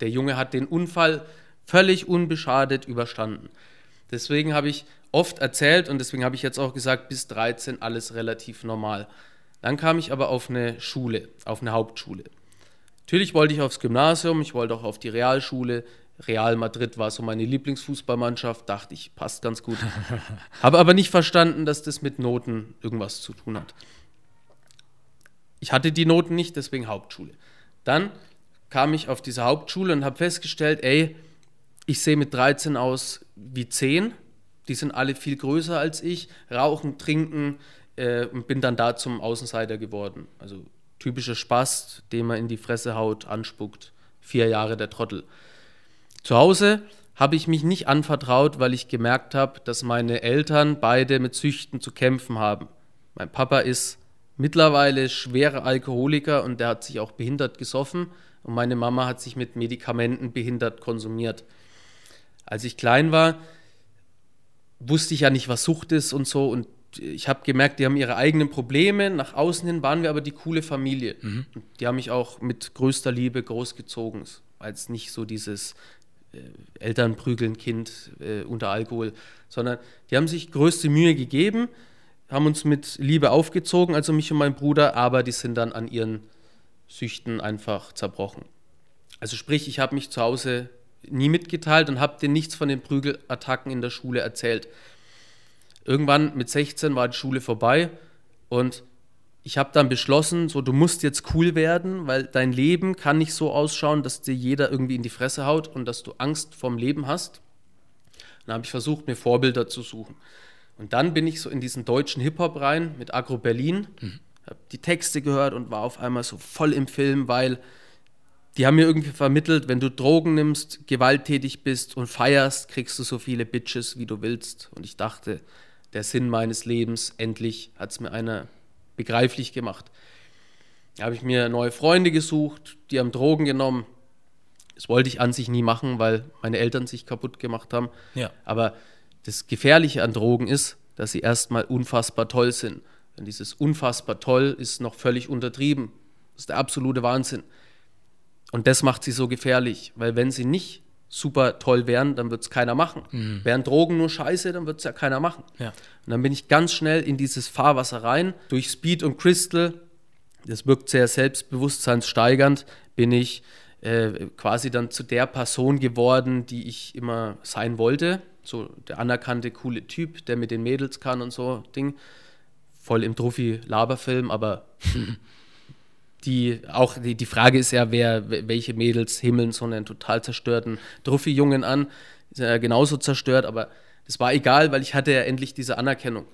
der Junge hat den Unfall völlig unbeschadet überstanden. Deswegen habe ich oft erzählt und deswegen habe ich jetzt auch gesagt, bis 13 alles relativ normal. Dann kam ich aber auf eine Schule, auf eine Hauptschule. Natürlich wollte ich aufs Gymnasium, ich wollte auch auf die Realschule. Real Madrid war so meine Lieblingsfußballmannschaft, dachte ich, passt ganz gut. Habe aber nicht verstanden, dass das mit Noten irgendwas zu tun hat. Ich hatte die Noten nicht, deswegen Hauptschule. Dann kam ich auf diese Hauptschule und habe festgestellt, ey, ich sehe mit 13 aus wie 10. Die sind alle viel größer als ich, rauchen, trinken äh, und bin dann da zum Außenseiter geworden. Also typischer Spaß, den man in die Fresse haut, anspuckt. Vier Jahre der Trottel. Zu Hause habe ich mich nicht anvertraut, weil ich gemerkt habe, dass meine Eltern beide mit Süchten zu kämpfen haben. Mein Papa ist mittlerweile schwerer Alkoholiker und der hat sich auch behindert gesoffen und meine Mama hat sich mit Medikamenten behindert konsumiert. Als ich klein war, wusste ich ja nicht, was Sucht ist und so und ich habe gemerkt, die haben ihre eigenen Probleme. Nach außen hin waren wir aber die coole Familie. Mhm. Die haben mich auch mit größter Liebe großgezogen. Als nicht so dieses äh, Elternprügeln Kind äh, unter Alkohol, sondern die haben sich größte Mühe gegeben, haben uns mit Liebe aufgezogen, also mich und mein Bruder, aber die sind dann an ihren Süchten einfach zerbrochen. Also sprich, ich habe mich zu Hause nie mitgeteilt und habe denen nichts von den Prügelattacken in der Schule erzählt irgendwann mit 16 war die Schule vorbei und ich habe dann beschlossen, so du musst jetzt cool werden, weil dein Leben kann nicht so ausschauen, dass dir jeder irgendwie in die Fresse haut und dass du Angst vorm Leben hast. Dann habe ich versucht, mir Vorbilder zu suchen. Und dann bin ich so in diesen deutschen Hip-Hop rein mit Agro Berlin, mhm. habe die Texte gehört und war auf einmal so voll im Film, weil die haben mir irgendwie vermittelt, wenn du Drogen nimmst, gewalttätig bist und feierst, kriegst du so viele Bitches, wie du willst. Und ich dachte, der Sinn meines Lebens, endlich hat es mir einer begreiflich gemacht. Da habe ich mir neue Freunde gesucht, die haben Drogen genommen. Das wollte ich an sich nie machen, weil meine Eltern sich kaputt gemacht haben. Ja. Aber das Gefährliche an Drogen ist, dass sie erstmal unfassbar toll sind. Und dieses unfassbar toll ist noch völlig untertrieben. Das ist der absolute Wahnsinn. Und das macht sie so gefährlich, weil wenn sie nicht super toll wären, dann wird es keiner machen. Mhm. Wären Drogen nur scheiße, dann wird es ja keiner machen. Ja. Und dann bin ich ganz schnell in dieses Fahrwasser rein. Durch Speed und Crystal, das wirkt sehr selbstbewusstseinssteigernd, bin ich äh, quasi dann zu der Person geworden, die ich immer sein wollte. So der anerkannte, coole Typ, der mit den Mädels kann und so Ding. Voll im Trophy-Laberfilm, aber die auch die, die Frage ist ja, wer welche Mädels himmeln so einen total zerstörten Druffi-Jungen an, ist ja genauso zerstört, aber das war egal, weil ich hatte ja endlich diese Anerkennung.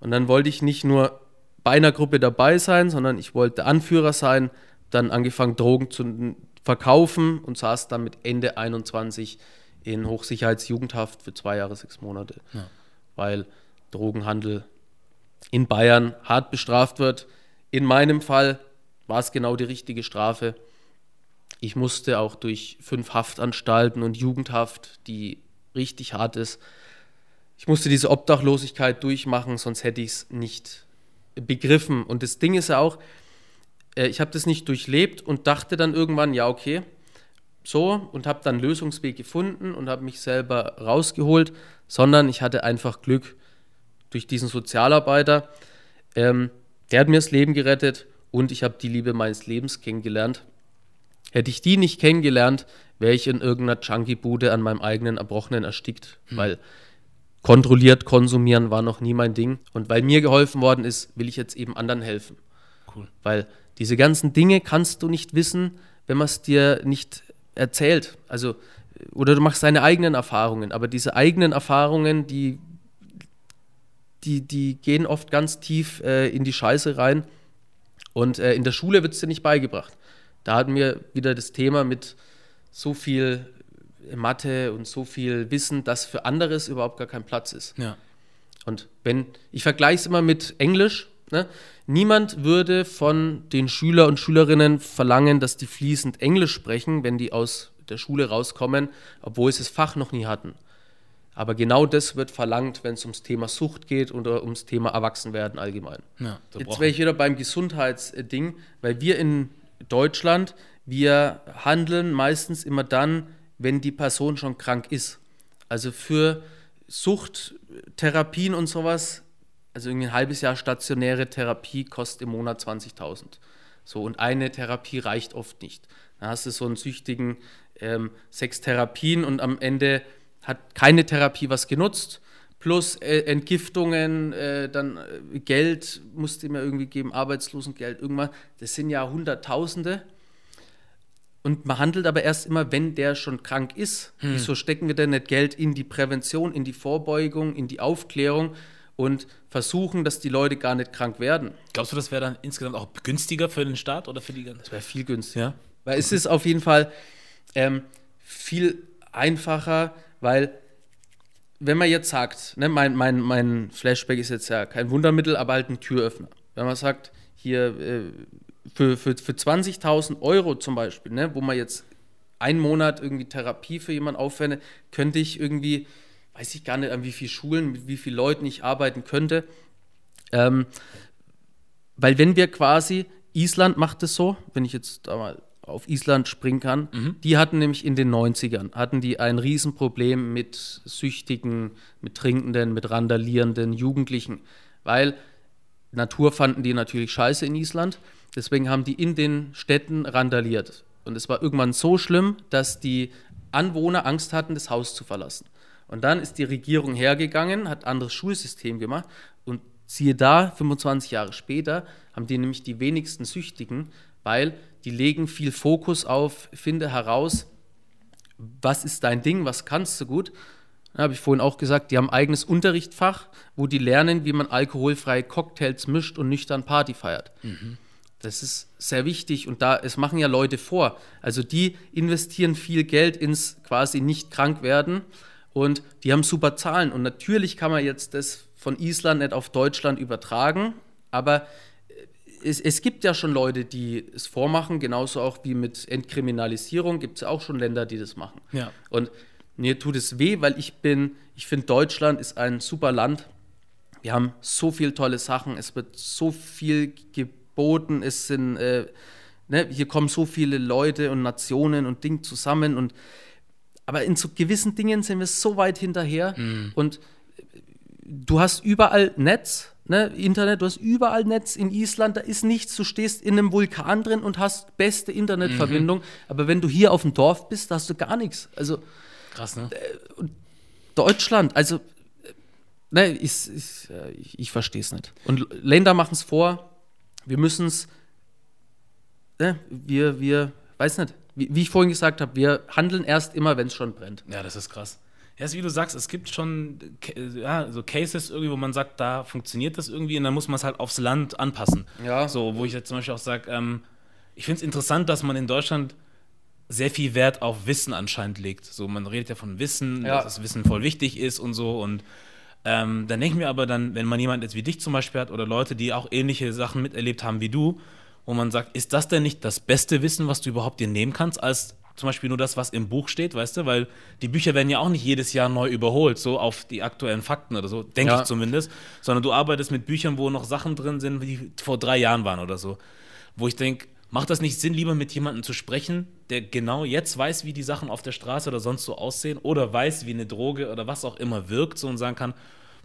Und dann wollte ich nicht nur bei einer Gruppe dabei sein, sondern ich wollte Anführer sein, dann angefangen Drogen zu verkaufen und saß dann mit Ende 21 in Hochsicherheitsjugendhaft für zwei Jahre, sechs Monate, ja. weil Drogenhandel in Bayern hart bestraft wird. In meinem Fall war es genau die richtige Strafe. Ich musste auch durch fünf Haftanstalten und Jugendhaft, die richtig hart ist. Ich musste diese Obdachlosigkeit durchmachen, sonst hätte ich es nicht begriffen. Und das Ding ist ja auch, äh, ich habe das nicht durchlebt und dachte dann irgendwann, ja, okay, so, und habe dann Lösungsweg gefunden und habe mich selber rausgeholt, sondern ich hatte einfach Glück durch diesen Sozialarbeiter. Ähm, der hat mir das Leben gerettet und ich habe die Liebe meines Lebens kennengelernt. Hätte ich die nicht kennengelernt, wäre ich in irgendeiner Junkie-Bude an meinem eigenen Erbrochenen erstickt, hm. weil kontrolliert konsumieren war noch nie mein Ding. Und weil mir geholfen worden ist, will ich jetzt eben anderen helfen. Cool. Weil diese ganzen Dinge kannst du nicht wissen, wenn man es dir nicht erzählt. Also, oder du machst deine eigenen Erfahrungen, aber diese eigenen Erfahrungen, die, die, die gehen oft ganz tief äh, in die Scheiße rein und äh, in der Schule wird es dir nicht beigebracht. Da hatten wir wieder das Thema mit so viel Mathe und so viel Wissen, dass für anderes überhaupt gar kein Platz ist. Ja. Und wenn, ich vergleiche es immer mit Englisch, ne? niemand würde von den Schüler und Schülerinnen verlangen, dass die fließend Englisch sprechen, wenn die aus der Schule rauskommen, obwohl sie das Fach noch nie hatten. Aber genau das wird verlangt, wenn es ums Thema Sucht geht oder ums Thema Erwachsenwerden allgemein. Ja, Jetzt wäre ich wieder beim Gesundheitsding, weil wir in Deutschland, wir handeln meistens immer dann, wenn die Person schon krank ist. Also für Suchttherapien und sowas, also irgendwie ein halbes Jahr stationäre Therapie kostet im Monat 20.000. So, und eine Therapie reicht oft nicht. Dann hast du so einen süchtigen ähm, sechs Therapien und am Ende hat keine Therapie was genutzt, plus äh, Entgiftungen, äh, dann äh, Geld musste mir irgendwie geben, Arbeitslosengeld, irgendwann. Das sind ja Hunderttausende. Und man handelt aber erst immer, wenn der schon krank ist. Hm. Wieso stecken wir denn nicht Geld in die Prävention, in die Vorbeugung, in die Aufklärung und versuchen, dass die Leute gar nicht krank werden? Glaubst du, das wäre dann insgesamt auch günstiger für den Staat oder für die ganze? Das wäre viel günstiger. Ja? Weil es ist auf jeden Fall ähm, viel einfacher, weil wenn man jetzt sagt, ne, mein, mein, mein Flashback ist jetzt ja kein Wundermittel, aber halt ein Türöffner. Wenn man sagt, hier äh, für, für, für 20.000 Euro zum Beispiel, ne, wo man jetzt einen Monat irgendwie Therapie für jemanden aufwende, könnte ich irgendwie, weiß ich gar nicht, an wie vielen Schulen, mit wie vielen Leuten ich arbeiten könnte. Ähm, weil wenn wir quasi, Island macht es so, wenn ich jetzt da mal auf Island springen kann. Mhm. Die hatten nämlich in den 90ern, hatten die ein Riesenproblem mit süchtigen, mit trinkenden, mit randalierenden Jugendlichen, weil Natur fanden die natürlich scheiße in Island. Deswegen haben die in den Städten randaliert. Und es war irgendwann so schlimm, dass die Anwohner Angst hatten, das Haus zu verlassen. Und dann ist die Regierung hergegangen, hat ein anderes Schulsystem gemacht und siehe da, 25 Jahre später haben die nämlich die wenigsten Süchtigen, weil die legen viel Fokus auf, finde heraus, was ist dein Ding, was kannst du gut. Da habe ich vorhin auch gesagt, die haben ein eigenes Unterrichtsfach, wo die lernen, wie man alkoholfreie Cocktails mischt und nüchtern Party feiert. Mhm. Das ist sehr wichtig und da, es machen ja Leute vor. Also die investieren viel Geld ins quasi nicht krank werden und die haben super Zahlen. Und natürlich kann man jetzt das von Island nicht auf Deutschland übertragen, aber es, es, gibt ja schon Leute, die es vormachen, genauso auch wie mit Entkriminalisierung gibt es auch schon Länder, die das machen. Ja. Und mir tut es weh, weil ich bin, ich finde, Deutschland ist ein super Land. Wir haben so viele tolle Sachen, es wird so viel geboten, es sind, äh, ne, hier kommen so viele Leute und Nationen und Dinge zusammen und aber in so gewissen Dingen sind wir so weit hinterher mhm. und du hast überall Netz, ne, Internet, du hast überall Netz in Island, da ist nichts, du stehst in einem Vulkan drin und hast beste Internetverbindung, mhm. aber wenn du hier auf dem Dorf bist, da hast du gar nichts. Also krass, ne? Äh, Deutschland, also ne, ich, ich, ich, ich verstehe es nicht. Und Länder machen es vor, wir müssen es, ne, wir, wir, weiß nicht, wie, wie ich vorhin gesagt habe, wir handeln erst immer, wenn es schon brennt. Ja, das ist krass. Ja, ist wie du sagst, es gibt schon ja, so Cases irgendwie, wo man sagt, da funktioniert das irgendwie und dann muss man es halt aufs Land anpassen. Ja. So, wo ich jetzt zum Beispiel auch sage, ähm, ich finde es interessant, dass man in Deutschland sehr viel Wert auf Wissen anscheinend legt. So, man redet ja von Wissen, ja. dass das Wissen voll wichtig ist und so und ähm, dann denke ich mir aber dann, wenn man jemand jetzt wie dich zum Beispiel hat oder Leute, die auch ähnliche Sachen miterlebt haben wie du, wo man sagt, ist das denn nicht das beste Wissen, was du überhaupt dir nehmen kannst als zum Beispiel nur das, was im Buch steht, weißt du, weil die Bücher werden ja auch nicht jedes Jahr neu überholt, so auf die aktuellen Fakten oder so, denke ja. ich zumindest, sondern du arbeitest mit Büchern, wo noch Sachen drin sind, die vor drei Jahren waren oder so. Wo ich denke, macht das nicht Sinn, lieber mit jemandem zu sprechen, der genau jetzt weiß, wie die Sachen auf der Straße oder sonst so aussehen oder weiß, wie eine Droge oder was auch immer wirkt, so und sagen kann,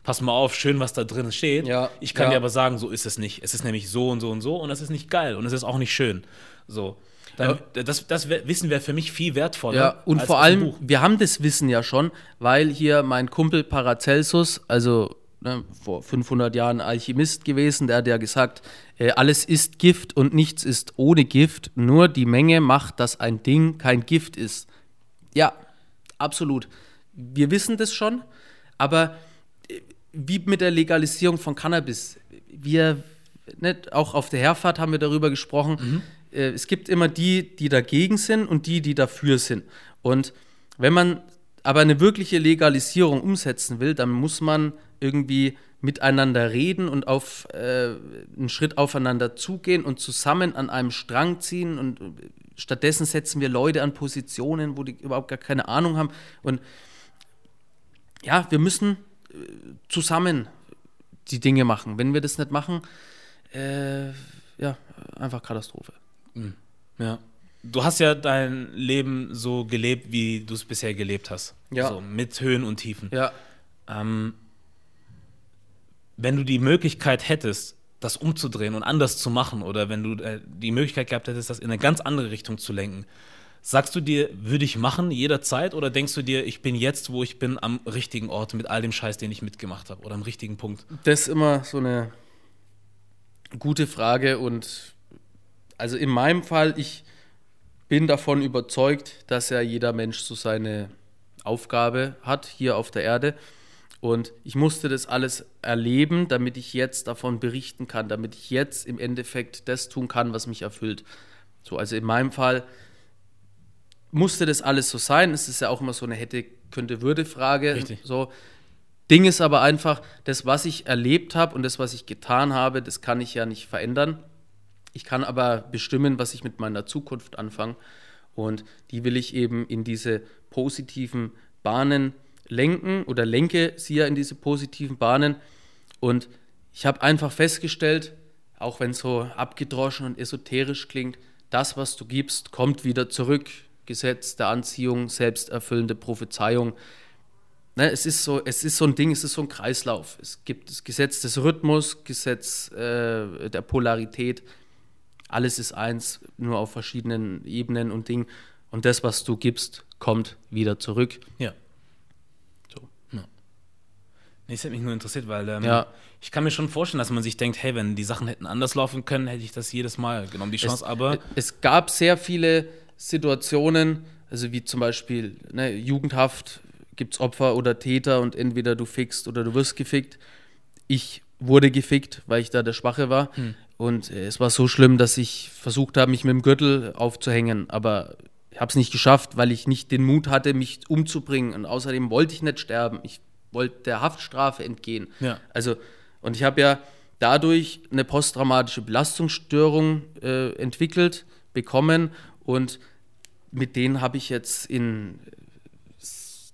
pass mal auf, schön, was da drin steht. Ja, ich kann ja. dir aber sagen, so ist es nicht. Es ist nämlich so und so und so und es ist nicht geil und es ist auch nicht schön. So. Dann, ja. das, das Wissen wäre für mich viel wertvoller. Ja, und vor allem, wir haben das Wissen ja schon, weil hier mein Kumpel Paracelsus, also ne, vor 500 Jahren Alchemist gewesen, der hat ja gesagt, äh, alles ist Gift und nichts ist ohne Gift, nur die Menge macht, dass ein Ding kein Gift ist. Ja, absolut. Wir wissen das schon, aber äh, wie mit der Legalisierung von Cannabis, wir, ne, auch auf der Herfahrt haben wir darüber gesprochen, mhm äh, es gibt immer die, die dagegen sind und die, die dafür sind. Und wenn man aber eine wirkliche Legalisierung umsetzen will, dann muss man irgendwie miteinander reden und auf äh, einen Schritt aufeinander zugehen und zusammen an einem Strang ziehen und stattdessen setzen wir Leute an Positionen, wo die überhaupt gar keine Ahnung haben und ja, wir müssen äh, zusammen die Dinge machen. Wenn wir das nicht machen, äh, ja, einfach Katastrophe. Ja. Du hast ja dein Leben so gelebt, wie du es bisher gelebt hast. Ja. So, mit Höhen und Tiefen. Ja. Ähm, wenn du die Möglichkeit hättest, das umzudrehen und anders zu machen, oder wenn du äh, die Möglichkeit gehabt hättest, das in eine ganz andere Richtung zu lenken, sagst du dir, würde ich machen jederzeit, oder denkst du dir, ich bin jetzt, wo ich bin, am richtigen Ort mit all dem Scheiß, den ich mitgemacht habe, oder am richtigen Punkt? Das ist immer so eine gute Frage und also in meinem Fall, ich bin davon überzeugt, dass ja jeder Mensch so seine Aufgabe hat hier auf der Erde. Und ich musste das alles erleben, damit ich jetzt davon berichten kann, damit ich jetzt im Endeffekt das tun kann, was mich erfüllt. So, also in meinem Fall musste das alles so sein. Es ist ja auch immer so eine hätte, könnte, würde Frage. Richtig. So. Ding ist aber einfach, das, was ich erlebt habe und das, was ich getan habe, das kann ich ja nicht verändern. Ich kann aber bestimmen, was ich mit meiner Zukunft anfange. Und die will ich eben in diese positiven Bahnen lenken oder lenke sie ja in diese positiven Bahnen. Und ich habe einfach festgestellt, auch wenn es so abgedroschen und esoterisch klingt, das, was du gibst, kommt wieder zurück. Gesetz der Anziehung, selbsterfüllende Prophezeiung. Ne, es, ist so, es ist so ein Ding, es ist so ein Kreislauf. Es gibt das Gesetz des Rhythmus, Gesetz äh, der Polarität alles ist eins, nur auf verschiedenen Ebenen und Dingen. Und das, was du gibst, kommt wieder zurück. Ja. So. Nee, das hätte mich nur interessiert, weil ähm, Ja. ich kann mir schon vorstellen, dass man sich denkt, hey, wenn die Sachen hätten anders laufen können, hätte ich das jedes Mal genommen, die Chance, aber es gab sehr viele Situationen, also wie zum Beispiel ne, Jugendhaft, gibt es Opfer oder Täter und entweder du fickst oder du wirst gefickt. Ich wurde gefickt, weil ich da der Schwache war. Und äh, es war so schlimm, dass ich versucht habe, mich mit dem Gürtel aufzuhängen, aber ich habe es nicht geschafft, weil ich nicht den Mut hatte, mich umzubringen. Und außerdem wollte ich nicht sterben. Ich wollte der Haftstrafe entgehen. Ja. Also, und ich habe ja dadurch eine posttraumatische Belastungsstörung äh, entwickelt, bekommen und mit denen habe ich jetzt in äh,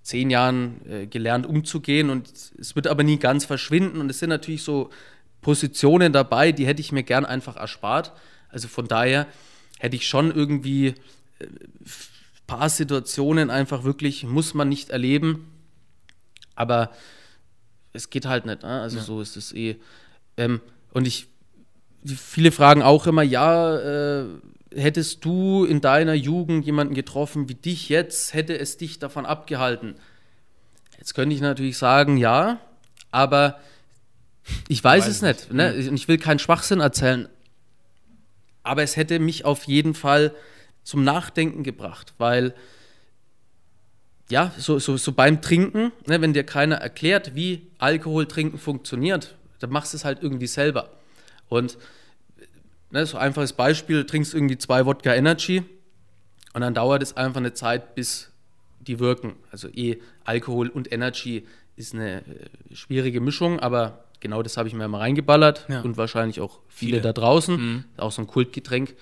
zehn Jahren äh, gelernt umzugehen und es wird aber nie ganz verschwinden und es sind natürlich so Positionen dabei, die hätte ich mir gern einfach erspart. Also von daher hätte ich schon irgendwie äh, paar Situationen einfach wirklich, muss man nicht erleben, aber es geht halt nicht. Ne? Also so ist es eh. Ähm, und ich, viele fragen auch immer, ja, äh, hättest du in deiner Jugend jemanden getroffen wie dich jetzt, hätte es dich davon abgehalten? Jetzt könnte ich natürlich sagen, ja, aber ich weiß, Weiß es nicht. Ne? Und ich will keinen Schwachsinn erzählen. Aber es hätte mich auf jeden Fall zum Nachdenken gebracht, weil ja, so, so, so beim Trinken, ne, wenn dir keiner erklärt, wie Alkohol trinken funktioniert, dann machst du es halt irgendwie selber. Und ne, so ein einfaches Beispiel, du trinkst irgendwie zwei Wodka Energy und dann dauert es einfach eine Zeit, bis die wirken. Also eh Alkohol und Energy ist eine äh, schwierige Mischung, aber genau das habe ich mir mal reingeballert Ja. und wahrscheinlich auch viele, Viele. da draußen. Auch so ein Kultgetränk.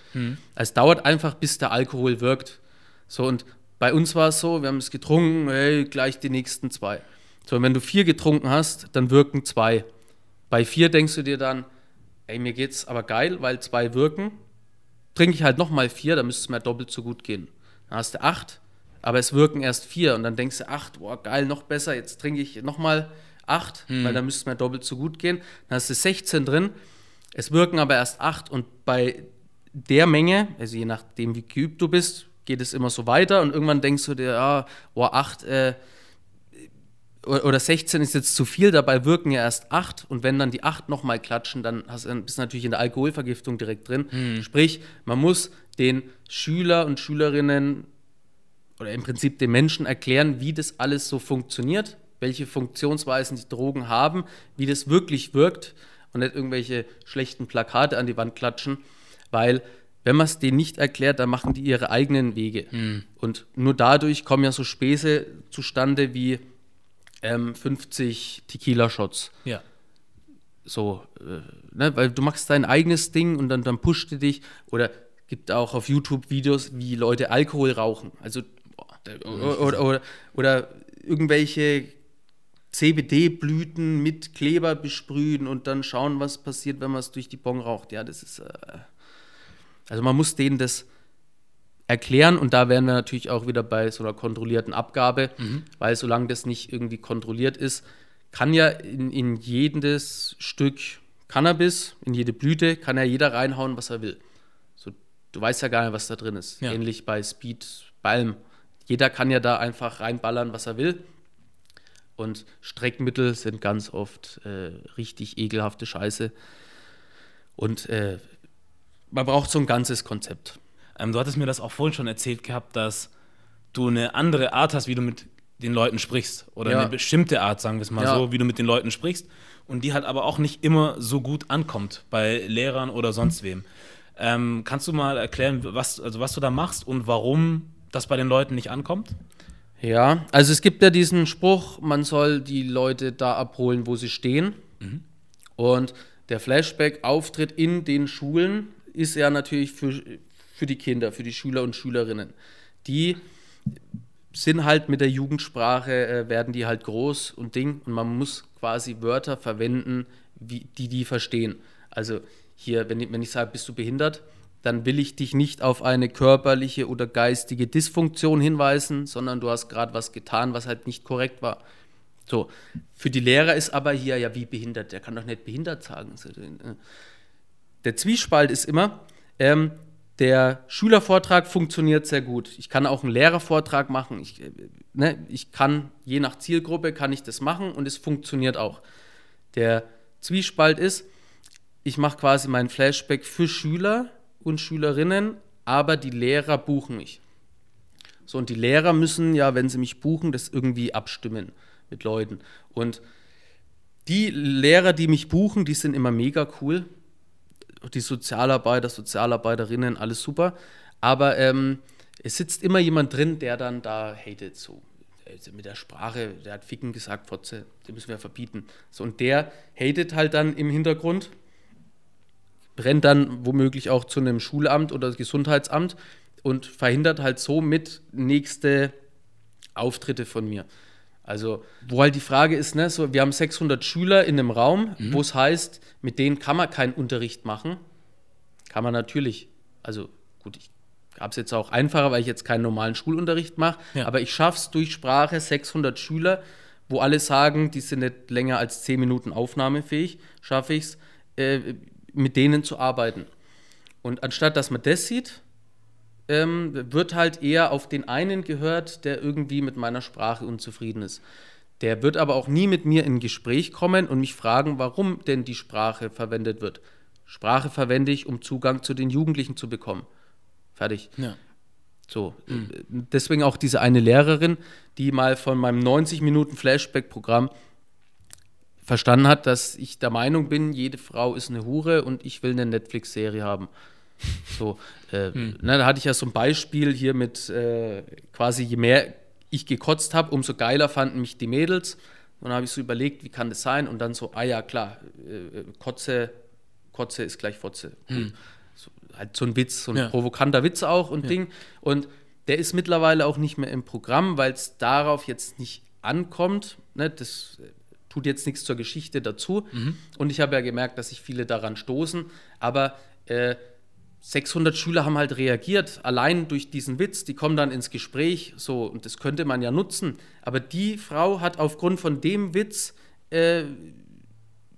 Es dauert einfach, bis der Alkohol wirkt. So, und bei uns war es so, wir haben es getrunken, hey, gleich die nächsten zwei. So, und wenn du vier getrunken hast, dann wirken zwei. Bei vier denkst du dir dann, ey, mir geht's aber geil, weil zwei wirken. Trinke ich halt nochmal vier, dann müsste es mir doppelt so gut gehen. Dann hast du acht, aber es wirken erst vier und dann denkst du, acht, boah, geil, noch besser, jetzt trinke ich nochmal acht, weil dann müsste es mir doppelt so gut gehen. Dann hast du 16 drin, es wirken aber erst acht und bei der Menge, also je nachdem, wie geübt du bist, geht es immer so weiter und irgendwann denkst du dir, ah, boah, acht, äh, oder oder 16 ist jetzt zu viel, dabei wirken ja erst 8 und wenn dann die 8 nochmal klatschen, dann hast, dann bist du natürlich in der Alkoholvergiftung direkt drin. Sprich, man muss den Schüler und Schülerinnen oder im Prinzip den Menschen erklären, wie das alles so funktioniert, welche Funktionsweisen die Drogen haben, wie das wirklich wirkt und nicht irgendwelche schlechten Plakate an die Wand klatschen, weil wenn man es denen nicht erklärt, dann machen die ihre eigenen Wege. Und nur dadurch kommen ja so Späße zustande wie ähm, 50 Tequila-Shots. ja. So, äh, ne, weil du machst dein eigenes Ding und dann, dann pusht du dich. Oder gibt auch auf YouTube Videos, wie Leute Alkohol rauchen. Also, oder, oder, oder, oder irgendwelche CBD-Blüten mit Kleber besprühen und dann schauen, was passiert, wenn man es durch die Bong raucht. Ja, das ist. Äh, also, man muss denen das erklären und da wären wir natürlich auch wieder bei so einer kontrollierten Abgabe, weil solange das nicht irgendwie kontrolliert ist, kann ja in, in jedes Stück Cannabis, in jede Blüte, kann ja jeder reinhauen, was er will. So, du weißt ja gar nicht, was da drin ist. Ja. Ähnlich bei Speed, Balm. Jeder kann ja da einfach reinballern, was er will. Und Streckmittel sind ganz oft äh, richtig ekelhafte Scheiße. Und äh, man braucht so ein ganzes Konzept. Ähm, du hattest mir das auch vorhin schon erzählt gehabt, dass du eine andere Art hast, wie du mit den Leuten sprichst. Oder Ja. eine bestimmte Art, sagen wir es mal Ja. so, wie du mit den Leuten sprichst. Und die halt aber auch nicht immer so gut ankommt bei Lehrern oder sonst wem. Ähm, kannst du mal erklären, was, also was du da machst und warum das bei den Leuten nicht ankommt? Ja, also es gibt ja diesen Spruch, man soll die Leute da abholen, wo sie stehen. Und der Flashback-Auftritt in den Schulen ist ja natürlich für, für die Kinder, für die Schüler und Schülerinnen. Die sind halt mit der Jugendsprache, äh, werden die halt groß und Ding und man muss quasi Wörter verwenden, wie, die die verstehen. Also hier, wenn wenn ich sage, bist du behindert, dann will ich dich nicht auf eine körperliche oder geistige Dysfunktion hinweisen, sondern du hast gerade was getan, was halt nicht korrekt war. So, für die Lehrer ist aber hier ja wie behindert, der kann doch nicht behindert sagen. Äh, Der Zwiespalt ist immer, ähm, der Schülervortrag funktioniert sehr gut. Ich kann auch einen Lehrervortrag machen. Ich, äh, ne, ich kann, je nach Zielgruppe, kann ich das machen und es funktioniert auch. Der Zwiespalt ist, ich mache quasi mein Flashback für Schüler und Schülerinnen, aber die Lehrer buchen mich. So, und die Lehrer müssen ja, wenn sie mich buchen, das irgendwie abstimmen mit Leuten. Und die Lehrer, die mich buchen, die sind immer mega cool die Sozialarbeiter, Sozialarbeiterinnen, alles super. Aber ähm, es sitzt immer jemand drin, der dann da hatet so. Also mit der Sprache, der hat Ficken gesagt, Fotze, den müssen wir verbieten. So, und der hatet halt dann im Hintergrund, rennt dann womöglich auch zu einem Schulamt oder Gesundheitsamt und verhindert halt somit nächste Auftritte von mir. Also, wo halt die Frage ist, ne, so, wir haben 600 Schüler in einem Raum, mhm. wo es heißt, mit denen kann man keinen Unterricht machen. Kann man natürlich. Also, gut, ich habe es jetzt auch einfacher, weil ich jetzt keinen normalen Schulunterricht mache, ja. aber ich schaffe es durch Sprache 600 Schüler, wo alle sagen, die sind nicht länger als 10 Minuten aufnahmefähig, schaffe ich es, äh, mit denen zu arbeiten. Und anstatt dass man das sieht, ähm, wird halt eher auf den einen gehört, der irgendwie mit meiner Sprache unzufrieden ist. Der wird aber auch nie mit mir in Gespräch kommen und mich fragen, warum denn die Sprache verwendet wird. Sprache verwende ich, um Zugang zu den Jugendlichen zu bekommen. Fertig. Ja. So, mhm. deswegen auch diese eine Lehrerin, die mal von meinem 90 Minuten Flashback-Programm verstanden hat, dass ich der Meinung bin, jede Frau ist eine Hure und ich will eine Netflix-Serie haben. So, äh, hm. ne, da hatte ich ja so ein Beispiel hier mit äh, quasi, je mehr ich gekotzt habe, umso geiler fanden mich die Mädels. Und dann habe ich so überlegt, wie kann das sein? Und dann so, ah ja, klar, äh, Kotze, Kotze ist gleich Fotze. Hm. So, halt so ein Witz, so ein ja. provokanter Witz auch und ja. Ding. Und der ist mittlerweile auch nicht mehr im Programm, weil es darauf jetzt nicht ankommt. Ne? Das tut jetzt nichts zur Geschichte dazu. Mhm. Und ich habe ja gemerkt, dass sich viele daran stoßen. Aber äh, 600 Schüler haben halt reagiert, allein durch diesen Witz, die kommen dann ins Gespräch, so, und das könnte man ja nutzen. Aber die Frau hat aufgrund von dem Witz äh,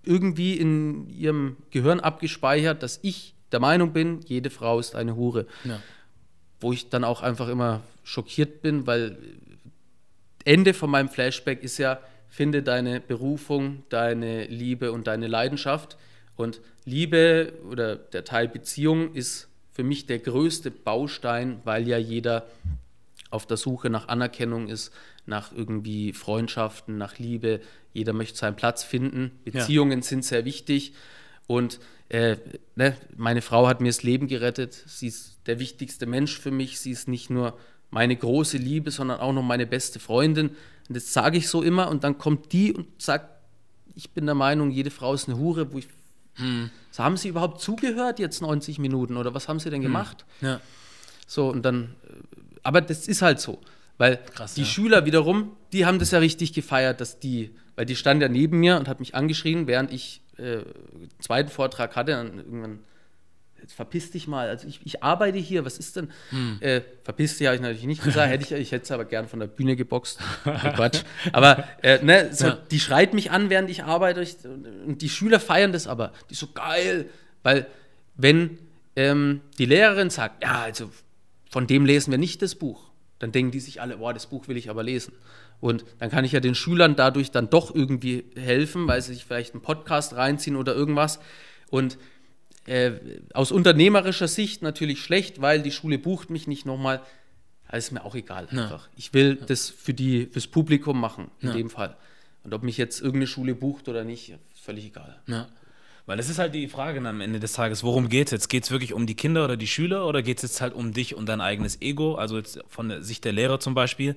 irgendwie in ihrem Gehirn abgespeichert, dass ich der Meinung bin, jede Frau ist eine Hure. Ja. Wo ich dann auch einfach immer schockiert bin, weil Ende von meinem Flashback ist ja, finde deine Berufung, deine Liebe und deine Leidenschaft. Und Liebe oder der Teil Beziehung ist für mich der größte Baustein, weil ja jeder auf der Suche nach Anerkennung ist, nach irgendwie Freundschaften, nach Liebe. Jeder möchte seinen Platz finden. Beziehungen ja. sind sehr wichtig. Und äh, ne, meine Frau hat mir das Leben gerettet. Sie ist der wichtigste Mensch für mich. Sie ist nicht nur meine große Liebe, sondern auch noch meine beste Freundin. Und das sage ich so immer. Und dann kommt die und sagt, ich bin der Meinung, jede Frau ist eine Hure, wo ich hm. So, haben Sie überhaupt zugehört jetzt 90 Minuten oder was haben Sie denn hm. gemacht? Hm. Ja. So, und dann, äh, aber das ist halt so. Weil Krass, die ja. Schüler wiederum, die haben das ja richtig gefeiert, dass die, weil die stand ja neben mir und hat mich angeschrien, während ich äh, zweiten Vortrag hatte. Und irgendwann jetzt verpiss dich mal. Also ich, ich arbeite hier, was ist denn? Hm. Äh, verpiss dich habe ich natürlich nicht gesagt, hätte ich, ich hätte es aber gern von der Bühne geboxt. Quatsch. Aber äh, ne, so, ja. die schreit mich an, während ich arbeite. Ich, und die Schüler feiern das aber. Die so geil. Weil wenn ähm, die Lehrerin sagt, ja, also von dem lesen wir nicht das Buch, dann denken die sich alle, boah, das Buch will ich aber lesen. Und dann kann ich ja den Schülern dadurch dann doch irgendwie helfen, weil sie sich vielleicht einen Podcast reinziehen oder irgendwas. Und äh, aus unternehmerischer Sicht natürlich schlecht, weil die Schule bucht mich nicht nochmal. Das ist mir auch egal einfach. Ich will das für die, fürs Publikum machen, in ja. dem Fall. Und ob mich jetzt irgendeine Schule bucht oder nicht, völlig egal. Ja. Weil das ist halt die Frage am Ende des Tages, worum geht es jetzt? Geht es wirklich um die Kinder oder die Schüler oder geht es jetzt halt um dich und dein eigenes Ego? Also jetzt von der Sicht der Lehrer zum Beispiel,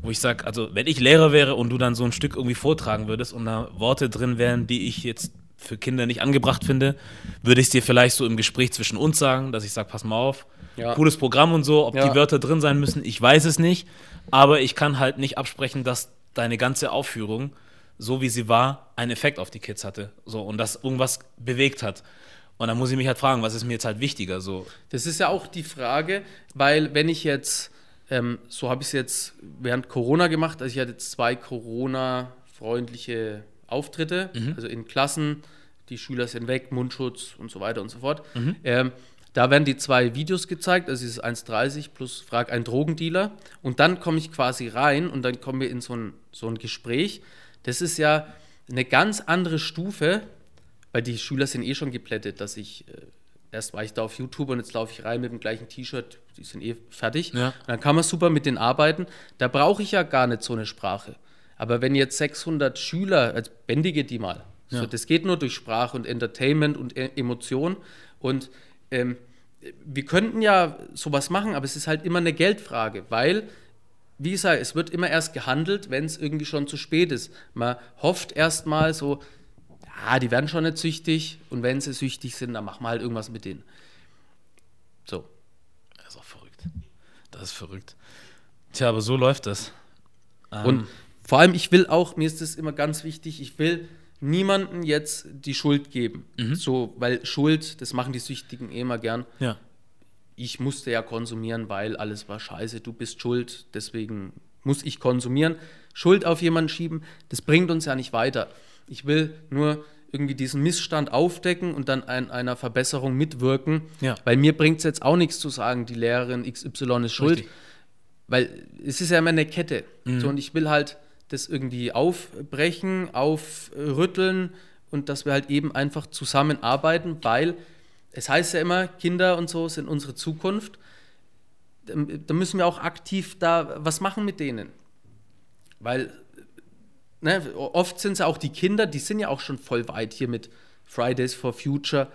wo ich sage, also wenn ich Lehrer wäre und du dann so ein Stück irgendwie vortragen würdest und da Worte drin wären, die ich jetzt für Kinder nicht angebracht finde, würde ich es dir vielleicht so im Gespräch zwischen uns sagen, dass ich sage, pass mal auf, ja. cooles Programm und so, ob ja. die Wörter drin sein müssen, ich weiß es nicht, aber ich kann halt nicht absprechen, dass deine ganze Aufführung, so wie sie war, einen Effekt auf die Kids hatte, so und das irgendwas bewegt hat. Und dann muss ich mich halt fragen, was ist mir jetzt halt wichtiger, so. Das ist ja auch die Frage, weil wenn ich jetzt ähm, so habe ich es jetzt während Corona gemacht. Also ich hatte jetzt zwei Corona-freundliche Auftritte, mhm. also in Klassen, die Schüler sind weg, Mundschutz und so weiter und so fort. Mhm. Ähm, Da werden die zwei Videos gezeigt, also es ist 1,30 plus Frag ein Drogendealer. Und dann komme ich quasi rein und dann kommen wir in so ein, so ein Gespräch. Das ist ja eine ganz andere Stufe, weil die Schüler sind eh schon geplättet, dass ich, äh, erst war ich da auf YouTube und jetzt laufe ich rein mit dem gleichen T-Shirt, die sind eh fertig. Ja. Dann kann man super mit denen arbeiten. Da brauche ich ja gar nicht so eine Sprache. Aber wenn jetzt 600 Schüler, also bändige die mal. Ja. So, das geht nur durch Sprache und Entertainment und e Emotion. Und ähm, wir könnten ja sowas machen, aber es ist halt immer eine Geldfrage, weil, wie gesagt, es wird immer erst gehandelt, wenn es irgendwie schon zu spät ist. Man hofft erstmal so, ja, die werden schon nicht süchtig und wenn sie süchtig sind, dann machen wir halt irgendwas mit denen. So. Das ist auch verrückt. Das ist verrückt. Tja, aber so läuft das. Und vor allem, ich will auch, mir ist das immer ganz wichtig, ich will niemanden jetzt die Schuld geben. So, weil Schuld, das machen die Süchtigen eh immer gern. Ja. Ich musste ja konsumieren, weil alles war scheiße, du bist schuld, deswegen muss ich konsumieren. Schuld auf jemanden schieben, das bringt uns ja nicht weiter. Ich will nur irgendwie diesen Missstand aufdecken und dann an einer Verbesserung mitwirken, Ja. weil mir bringt es jetzt auch nichts zu sagen, die Lehrerin XY ist schuld. Richtig. Weil es ist ja immer eine Kette. So, und ich will halt das irgendwie aufbrechen, aufrütteln und dass wir halt eben einfach zusammenarbeiten, weil es heißt ja immer, Kinder und so sind unsere Zukunft. Da müssen wir auch aktiv da was machen mit denen. Weil ne, oft sind es ja auch die Kinder, die sind ja auch schon voll weit hier mit Fridays for Future.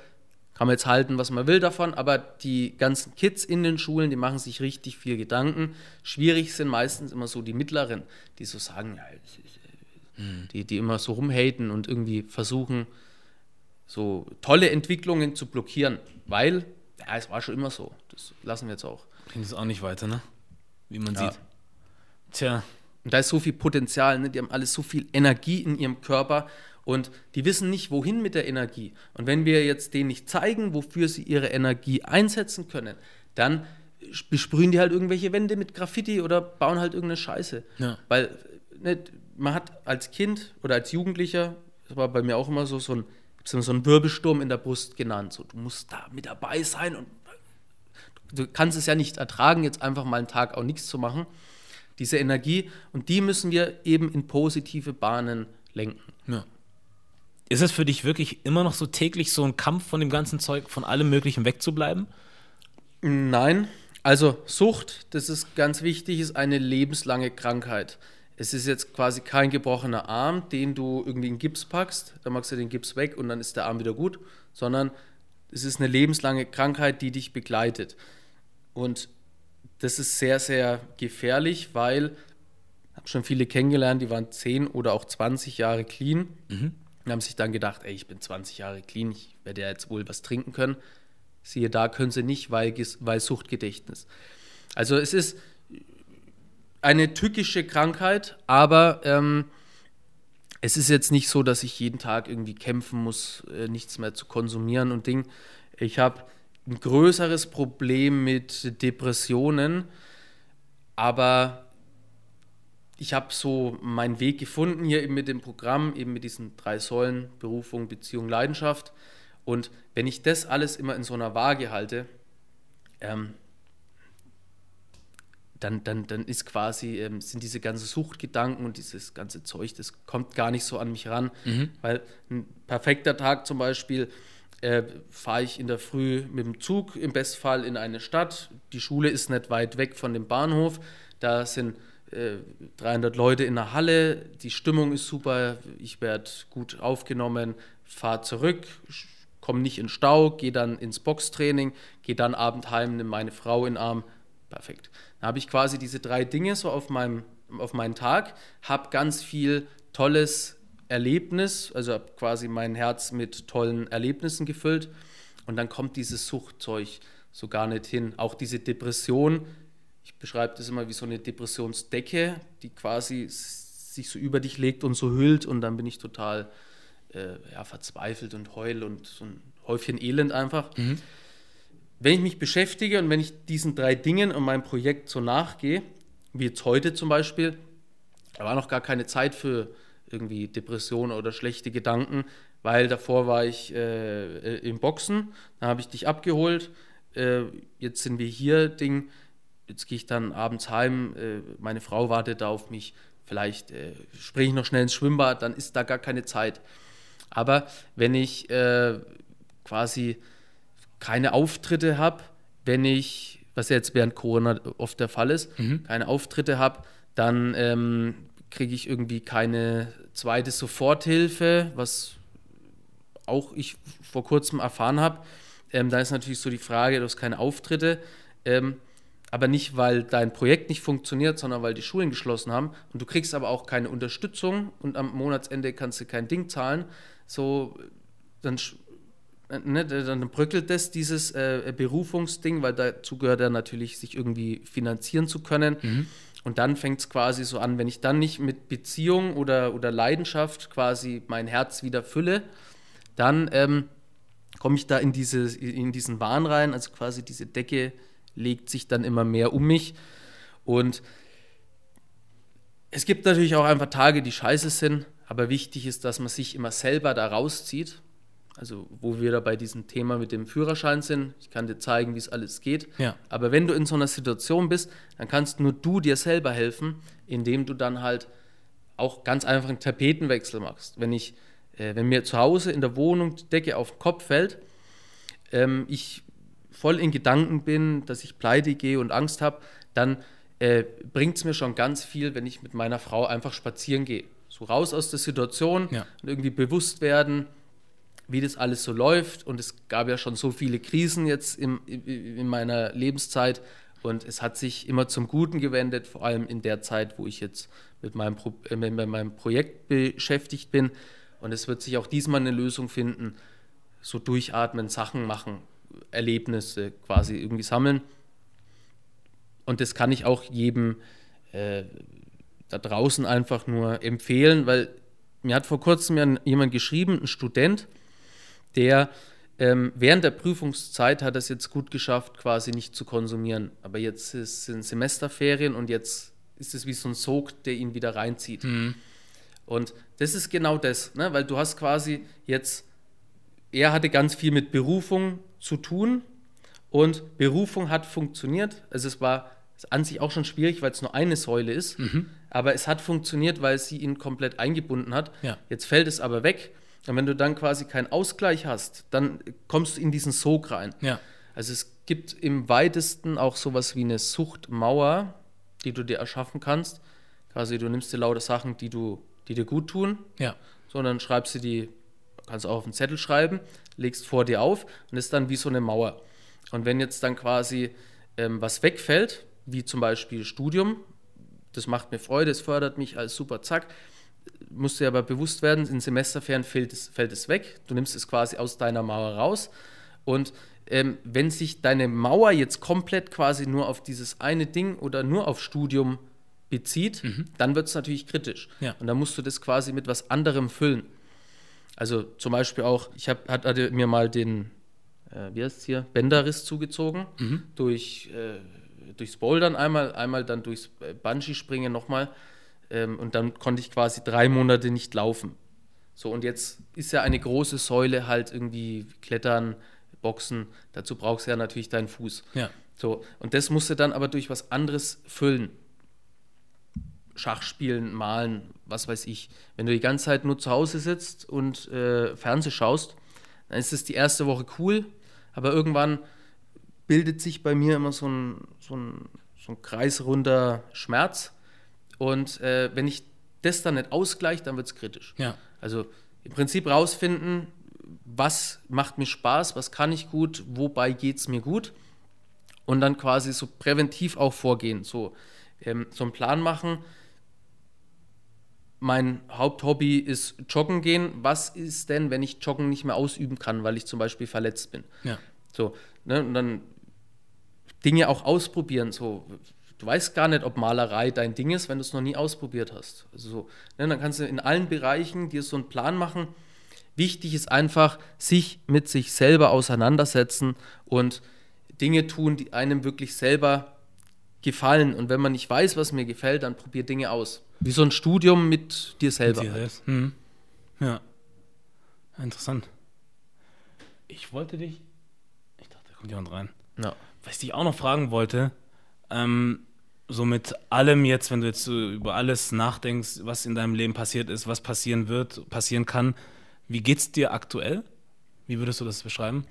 Kann man jetzt halten, was man will davon, aber die ganzen Kids in den Schulen, die machen sich richtig viel Gedanken. Schwierig sind meistens immer so die Mittleren, die so sagen, ja, äh, die, die immer so rumhaten und irgendwie versuchen, so tolle Entwicklungen zu blockieren, weil, ja, es war schon immer so. Das lassen wir jetzt auch. Bringt es auch nicht weiter, ne? Wie man Ja. sieht. Tja, Und da ist so viel Potenzial, ne? die haben alle so viel Energie in ihrem Körper und die wissen nicht, wohin mit der Energie. Und wenn wir jetzt denen nicht zeigen, wofür sie ihre Energie einsetzen können, dann besprühen die halt irgendwelche Wände mit Graffiti oder bauen halt irgendeine Scheiße. Ja. Weil ne, man hat als Kind oder als Jugendlicher, das war bei mir auch immer so, so ein, so einen Wirbelsturm in der Brust genannt. So, du musst da mit dabei sein und du kannst es ja nicht ertragen, jetzt einfach mal einen Tag auch nichts zu machen. Diese Energie und die müssen wir eben in positive Bahnen lenken. ja. Ist es für dich wirklich immer noch so täglich so ein Kampf von dem ganzen Zeug, von allem Möglichen wegzubleiben? Nein, also Sucht, das ist ganz wichtig, ist eine lebenslange Krankheit. Es ist jetzt quasi kein gebrochener Arm, den du irgendwie in Gips packst, dann machst du den Gips weg und dann ist der Arm wieder gut, sondern es ist eine lebenslange Krankheit, die dich begleitet. Und das ist sehr, sehr gefährlich, weil ich habe schon viele kennengelernt, die waren 10 oder auch 20 Jahre clean und haben sich dann gedacht, ey, ich bin 20 Jahre clean, ich werde ja jetzt wohl was trinken können. Siehe da, können sie nicht, weil, weil Suchtgedächtnis. Also es ist eine tückische Krankheit, aber ähm, es ist jetzt nicht so, dass ich jeden Tag irgendwie kämpfen muss, äh, nichts mehr zu konsumieren und Ding. Ich habe ein größeres Problem mit Depressionen, aber ich habe so meinen Weg gefunden hier eben mit dem Programm, eben mit diesen drei Säulen, Berufung, Beziehung, Leidenschaft. Und wenn ich das alles immer in so einer Waage halte, ähm, dann, dann, dann ist quasi, ähm, sind diese ganzen Suchtgedanken und dieses ganze Zeug, das kommt gar nicht so an mich ran. Weil ein perfekter Tag zum Beispiel, äh, fahre ich in der Früh mit dem Zug im Bestfall in eine Stadt. Die Schule ist nicht weit weg von dem Bahnhof. Da sind äh, 300 Leute in der Halle. Die Stimmung ist super. Ich werde gut aufgenommen. Fahre zurück, komme nicht in Stau, gehe dann ins Boxtraining, gehe dann abend heim, nehme meine Frau in den Arm. Perfekt. Dann habe ich quasi diese drei Dinge so auf, meinem, auf meinen Tag, habe ganz viel tolles Erlebnis, also habe quasi mein Herz mit tollen Erlebnissen gefüllt und dann kommt dieses Suchtzeug so gar nicht hin. Auch diese Depression, ich beschreibe das immer wie so eine Depressionsdecke, die quasi sich so über dich legt und so hüllt und dann bin ich total äh, ja, verzweifelt und heul und so ein Häufchen Elend einfach. Wenn ich mich beschäftige und wenn ich diesen drei Dingen und meinem Projekt so nachgehe, wie jetzt heute zum Beispiel, da war noch gar keine Zeit für irgendwie Depressionen oder schlechte Gedanken, weil davor war ich äh, äh, im Boxen, dann habe ich dich abgeholt, äh, jetzt sind wir hier, Ding, jetzt gehe ich dann abends heim, äh, meine Frau wartet da auf mich, vielleicht äh, springe ich noch schnell ins Schwimmbad, dann ist da gar keine Zeit. Aber wenn ich äh, quasi keine Auftritte habe, wenn ich, was ja jetzt während Corona oft der Fall ist, mhm. keine Auftritte habe, dann ähm, kriege ich irgendwie keine zweite Soforthilfe, was auch ich vor kurzem erfahren habe. Ähm, da ist natürlich so die Frage, du hast keine Auftritte, ähm, aber nicht, weil dein Projekt nicht funktioniert, sondern weil die Schulen geschlossen haben und du kriegst aber auch keine Unterstützung und am Monatsende kannst du kein Ding zahlen, so dann, ne, dann bröckelt das dieses äh, Berufungsding, weil dazu gehört ja natürlich, sich irgendwie finanzieren zu können. Mhm. Und dann fängt es quasi so an, wenn ich dann nicht mit Beziehung oder, oder Leidenschaft quasi mein Herz wieder fülle, dann ähm, komme ich da in, diese, in diesen Wahn rein, also quasi diese Decke legt sich dann immer mehr um mich. Und es gibt natürlich auch einfach Tage, die scheiße sind, aber wichtig ist, dass man sich immer selber da rauszieht. Also, wo wir da bei diesem Thema mit dem Führerschein sind, ich kann dir zeigen, wie es alles geht. Ja. Aber wenn du in so einer Situation bist, dann kannst nur du dir selber helfen, indem du dann halt auch ganz einfach einen Tapetenwechsel machst. Wenn ich, äh, wenn mir zu Hause in der Wohnung die Decke auf den Kopf fällt, ähm, ich voll in Gedanken bin, dass ich pleite gehe und Angst habe, dann äh, bringt es mir schon ganz viel, wenn ich mit meiner Frau einfach spazieren gehe. So raus aus der Situation ja. und irgendwie bewusst werden, wie das alles so läuft. Und es gab ja schon so viele Krisen jetzt im, in meiner Lebenszeit. Und es hat sich immer zum Guten gewendet, vor allem in der Zeit, wo ich jetzt mit meinem, Pro äh, mit meinem Projekt beschäftigt bin. Und es wird sich auch diesmal eine Lösung finden, so durchatmen, Sachen machen, Erlebnisse quasi irgendwie sammeln. Und das kann ich auch jedem äh, da draußen einfach nur empfehlen, weil mir hat vor kurzem jemand geschrieben, ein Student, der ähm, während der Prüfungszeit hat es jetzt gut geschafft, quasi nicht zu konsumieren. Aber jetzt sind Semesterferien und jetzt ist es wie so ein Sog, der ihn wieder reinzieht. Mhm. Und das ist genau das, ne? weil du hast quasi jetzt, er hatte ganz viel mit Berufung zu tun und Berufung hat funktioniert. Also es war an sich auch schon schwierig, weil es nur eine Säule ist, mhm. aber es hat funktioniert, weil sie ihn komplett eingebunden hat. Ja. Jetzt fällt es aber weg und wenn du dann quasi keinen Ausgleich hast, dann kommst du in diesen Sog rein. Ja. Also es gibt im weitesten auch sowas wie eine Suchtmauer, die du dir erschaffen kannst. Quasi du nimmst dir lauter Sachen, die du, die dir gut tun, ja. sondern schreibst du die, kannst auch auf einen Zettel schreiben, legst vor dir auf und ist dann wie so eine Mauer. Und wenn jetzt dann quasi ähm, was wegfällt, wie zum Beispiel Studium, das macht mir Freude, es fördert mich als super, zack, musst du dir aber bewusst werden, in Semesterferien fällt es, fällt es weg, du nimmst es quasi aus deiner Mauer raus und ähm, wenn sich deine Mauer jetzt komplett quasi nur auf dieses eine Ding oder nur auf Studium bezieht, mhm. dann wird es natürlich kritisch. Ja. Und dann musst du das quasi mit was anderem füllen. Also zum Beispiel auch, ich hab, hatte mir mal den, äh, wie heißt es hier, Bänderriss zugezogen, mhm. durch, äh, durchs Bouldern einmal, einmal dann durchs äh, Bungee-Springen nochmal. Ähm, und dann konnte ich quasi drei Monate nicht laufen. So, und jetzt ist ja eine große Säule halt irgendwie Klettern, Boxen. Dazu brauchst du ja natürlich deinen Fuß. Ja. So, und das musst du dann aber durch was anderes füllen. Schachspielen, malen, was weiß ich. Wenn du die ganze Zeit nur zu Hause sitzt und äh, Fernseh schaust, dann ist es die erste Woche cool, aber irgendwann bildet sich bei mir immer so ein, so ein, so ein kreisrunder Schmerz. Und äh, wenn ich das dann nicht ausgleiche, dann wird es kritisch. Ja. Also im Prinzip rausfinden, was macht mir Spaß, was kann ich gut, wobei geht es mir gut. Und dann quasi so präventiv auch vorgehen. So, ähm, so einen Plan machen, mein Haupthobby ist Joggen gehen. Was ist denn, wenn ich Joggen nicht mehr ausüben kann, weil ich zum Beispiel verletzt bin? Ja. So, ne, und dann Dinge auch ausprobieren. So, du weißt gar nicht, ob Malerei dein Ding ist, wenn du es noch nie ausprobiert hast. Also so, ne, dann kannst du in allen Bereichen dir so einen Plan machen. Wichtig ist einfach, sich mit sich selber auseinandersetzen und Dinge tun, die einem wirklich selber gefallen. Und wenn man nicht weiß, was mir gefällt, dann probier Dinge aus. Wie so ein Studium mit dir selber. Mit dir halt. hm. Ja. Interessant. Ich wollte dich. Ich dachte, da kommt jemand rein. Ja. Was ich dich auch noch fragen wollte, ähm, so mit allem jetzt, wenn du jetzt so über alles nachdenkst, was in deinem Leben passiert ist, was passieren wird, passieren kann, wie geht's dir aktuell? Wie würdest du das beschreiben?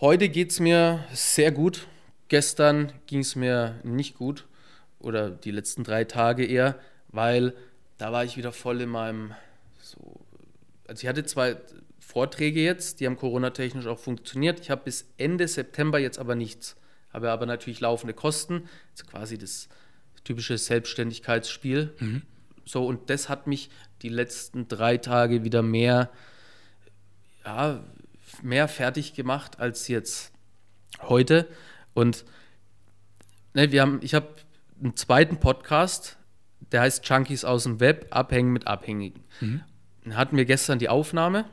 Heute geht es mir sehr gut. Gestern ging es mir nicht gut oder die letzten drei Tage eher, weil da war ich wieder voll in meinem so. Also ich hatte zwei Vorträge jetzt, die haben Corona-technisch auch funktioniert. Ich habe bis Ende September jetzt aber nichts. Habe aber natürlich laufende Kosten. Das ist quasi das typische Selbstständigkeitsspiel. Mhm. So, und das hat mich die letzten drei Tage wieder mehr, ja, mehr fertig gemacht als jetzt heute. Und ne, wir haben, ich habe einen zweiten Podcast, der heißt Junkies aus dem Web, Abhängen mit Abhängigen. Mhm. Dann hatten wir gestern die Aufnahme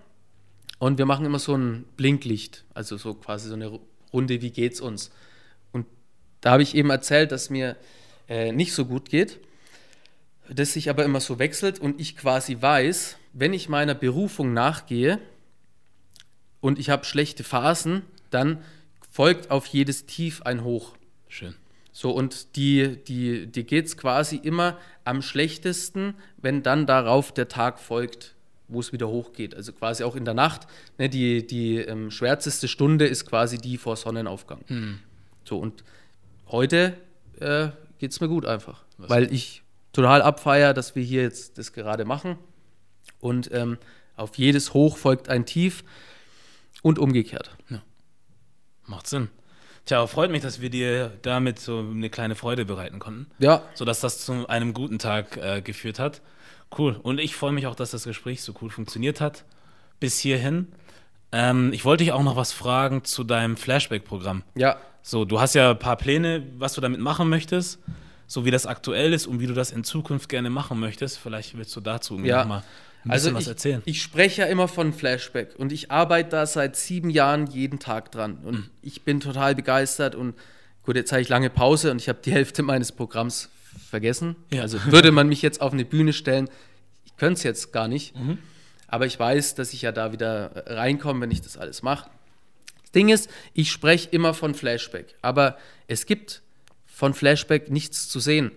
und wir machen immer so ein Blinklicht, also so quasi so eine Runde, wie geht's uns? Und da habe ich eben erzählt, dass mir äh, nicht so gut geht, das sich aber immer so wechselt und ich quasi weiß, wenn ich meiner Berufung nachgehe und ich habe schlechte Phasen, dann folgt auf jedes Tief ein Hoch. Schön. So, und die, die, die geht es quasi immer am schlechtesten, wenn dann darauf der Tag folgt, wo es wieder hochgeht. Also quasi auch in der Nacht. Ne, die die ähm, schwärzeste Stunde ist quasi die vor Sonnenaufgang. Hm. So, und heute äh, geht es mir gut einfach. Was? Weil ich total abfeier, dass wir hier jetzt das gerade machen. Und ähm, auf jedes Hoch folgt ein Tief und umgekehrt. Ja. Macht Sinn. Tja, freut mich, dass wir dir damit so eine kleine Freude bereiten konnten. Ja. Sodass das zu einem guten Tag äh, geführt hat. Cool. Und ich freue mich auch, dass das Gespräch so cool funktioniert hat. Bis hierhin. Ähm, ich wollte dich auch noch was fragen zu deinem Flashback-Programm. Ja. So, du hast ja ein paar Pläne, was du damit machen möchtest, so wie das aktuell ist und wie du das in Zukunft gerne machen möchtest. Vielleicht willst du dazu ja. mal ein also was ich, erzählen. Ich spreche ja immer von Flashback und ich arbeite da seit sieben Jahren jeden Tag dran und mhm. ich bin total begeistert und gut, jetzt habe ich lange Pause und ich habe die Hälfte meines Programms vergessen. Ja. Also würde man mich jetzt auf eine Bühne stellen, ich könnte es jetzt gar nicht, mhm. aber ich weiß, dass ich ja da wieder reinkomme, wenn ich das alles mache. Das Ding ist, ich spreche immer von Flashback, aber es gibt von Flashback nichts zu sehen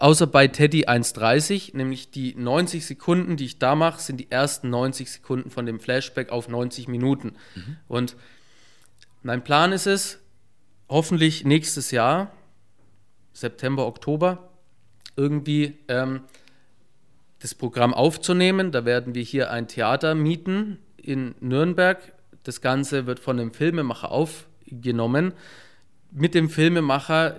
außer bei Teddy 1,30, nämlich die 90 Sekunden, die ich da mache, sind die ersten 90 Sekunden von dem Flashback auf 90 Minuten. Mhm. Und mein Plan ist es, hoffentlich nächstes Jahr, September, Oktober, irgendwie ähm, das Programm aufzunehmen. Da werden wir hier ein Theater mieten in Nürnberg. Das Ganze wird von einem Filmemacher aufgenommen. Mit dem Filmemacher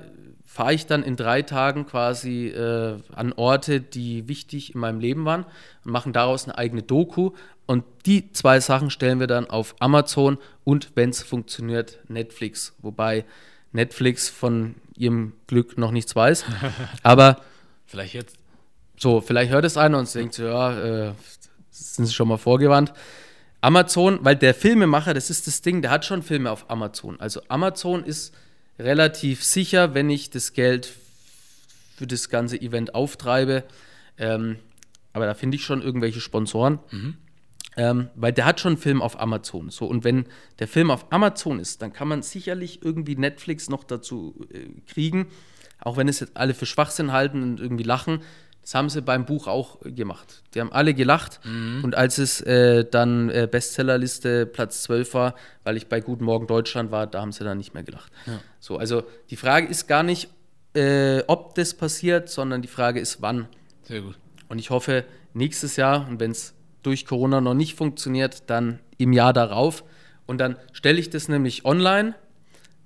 fahre ich dann in drei Tagen quasi äh, an Orte, die wichtig in meinem Leben waren und machen daraus eine eigene Doku. Und die zwei Sachen stellen wir dann auf Amazon und, wenn es funktioniert, Netflix. Wobei Netflix von ihrem Glück noch nichts weiß. Aber vielleicht jetzt. So, vielleicht hört es einer und denkt so, ja, äh, sind sie schon mal vorgewandt. Amazon, weil der Filmemacher, das ist das Ding, der hat schon Filme auf Amazon. Also Amazon ist relativ sicher, wenn ich das Geld für das ganze Event auftreibe. Ähm, aber da finde ich schon irgendwelche Sponsoren. Mhm. Ähm, weil der hat schon einen Film auf Amazon. So, und wenn der Film auf Amazon ist, dann kann man sicherlich irgendwie Netflix noch dazu äh, kriegen. Auch wenn es jetzt alle für Schwachsinn halten und irgendwie lachen. Das haben sie beim Buch auch gemacht. Die haben alle gelacht. Mhm. Und als es äh, dann äh, Bestsellerliste Platz 12 war, weil ich bei Guten Morgen Deutschland war, da haben sie dann nicht mehr gelacht. Ja. So, also die Frage ist gar nicht, äh, ob das passiert, sondern die Frage ist, wann. Sehr gut. Und ich hoffe, nächstes Jahr, und wenn es durch Corona noch nicht funktioniert, dann im Jahr darauf. Und dann stelle ich das nämlich online.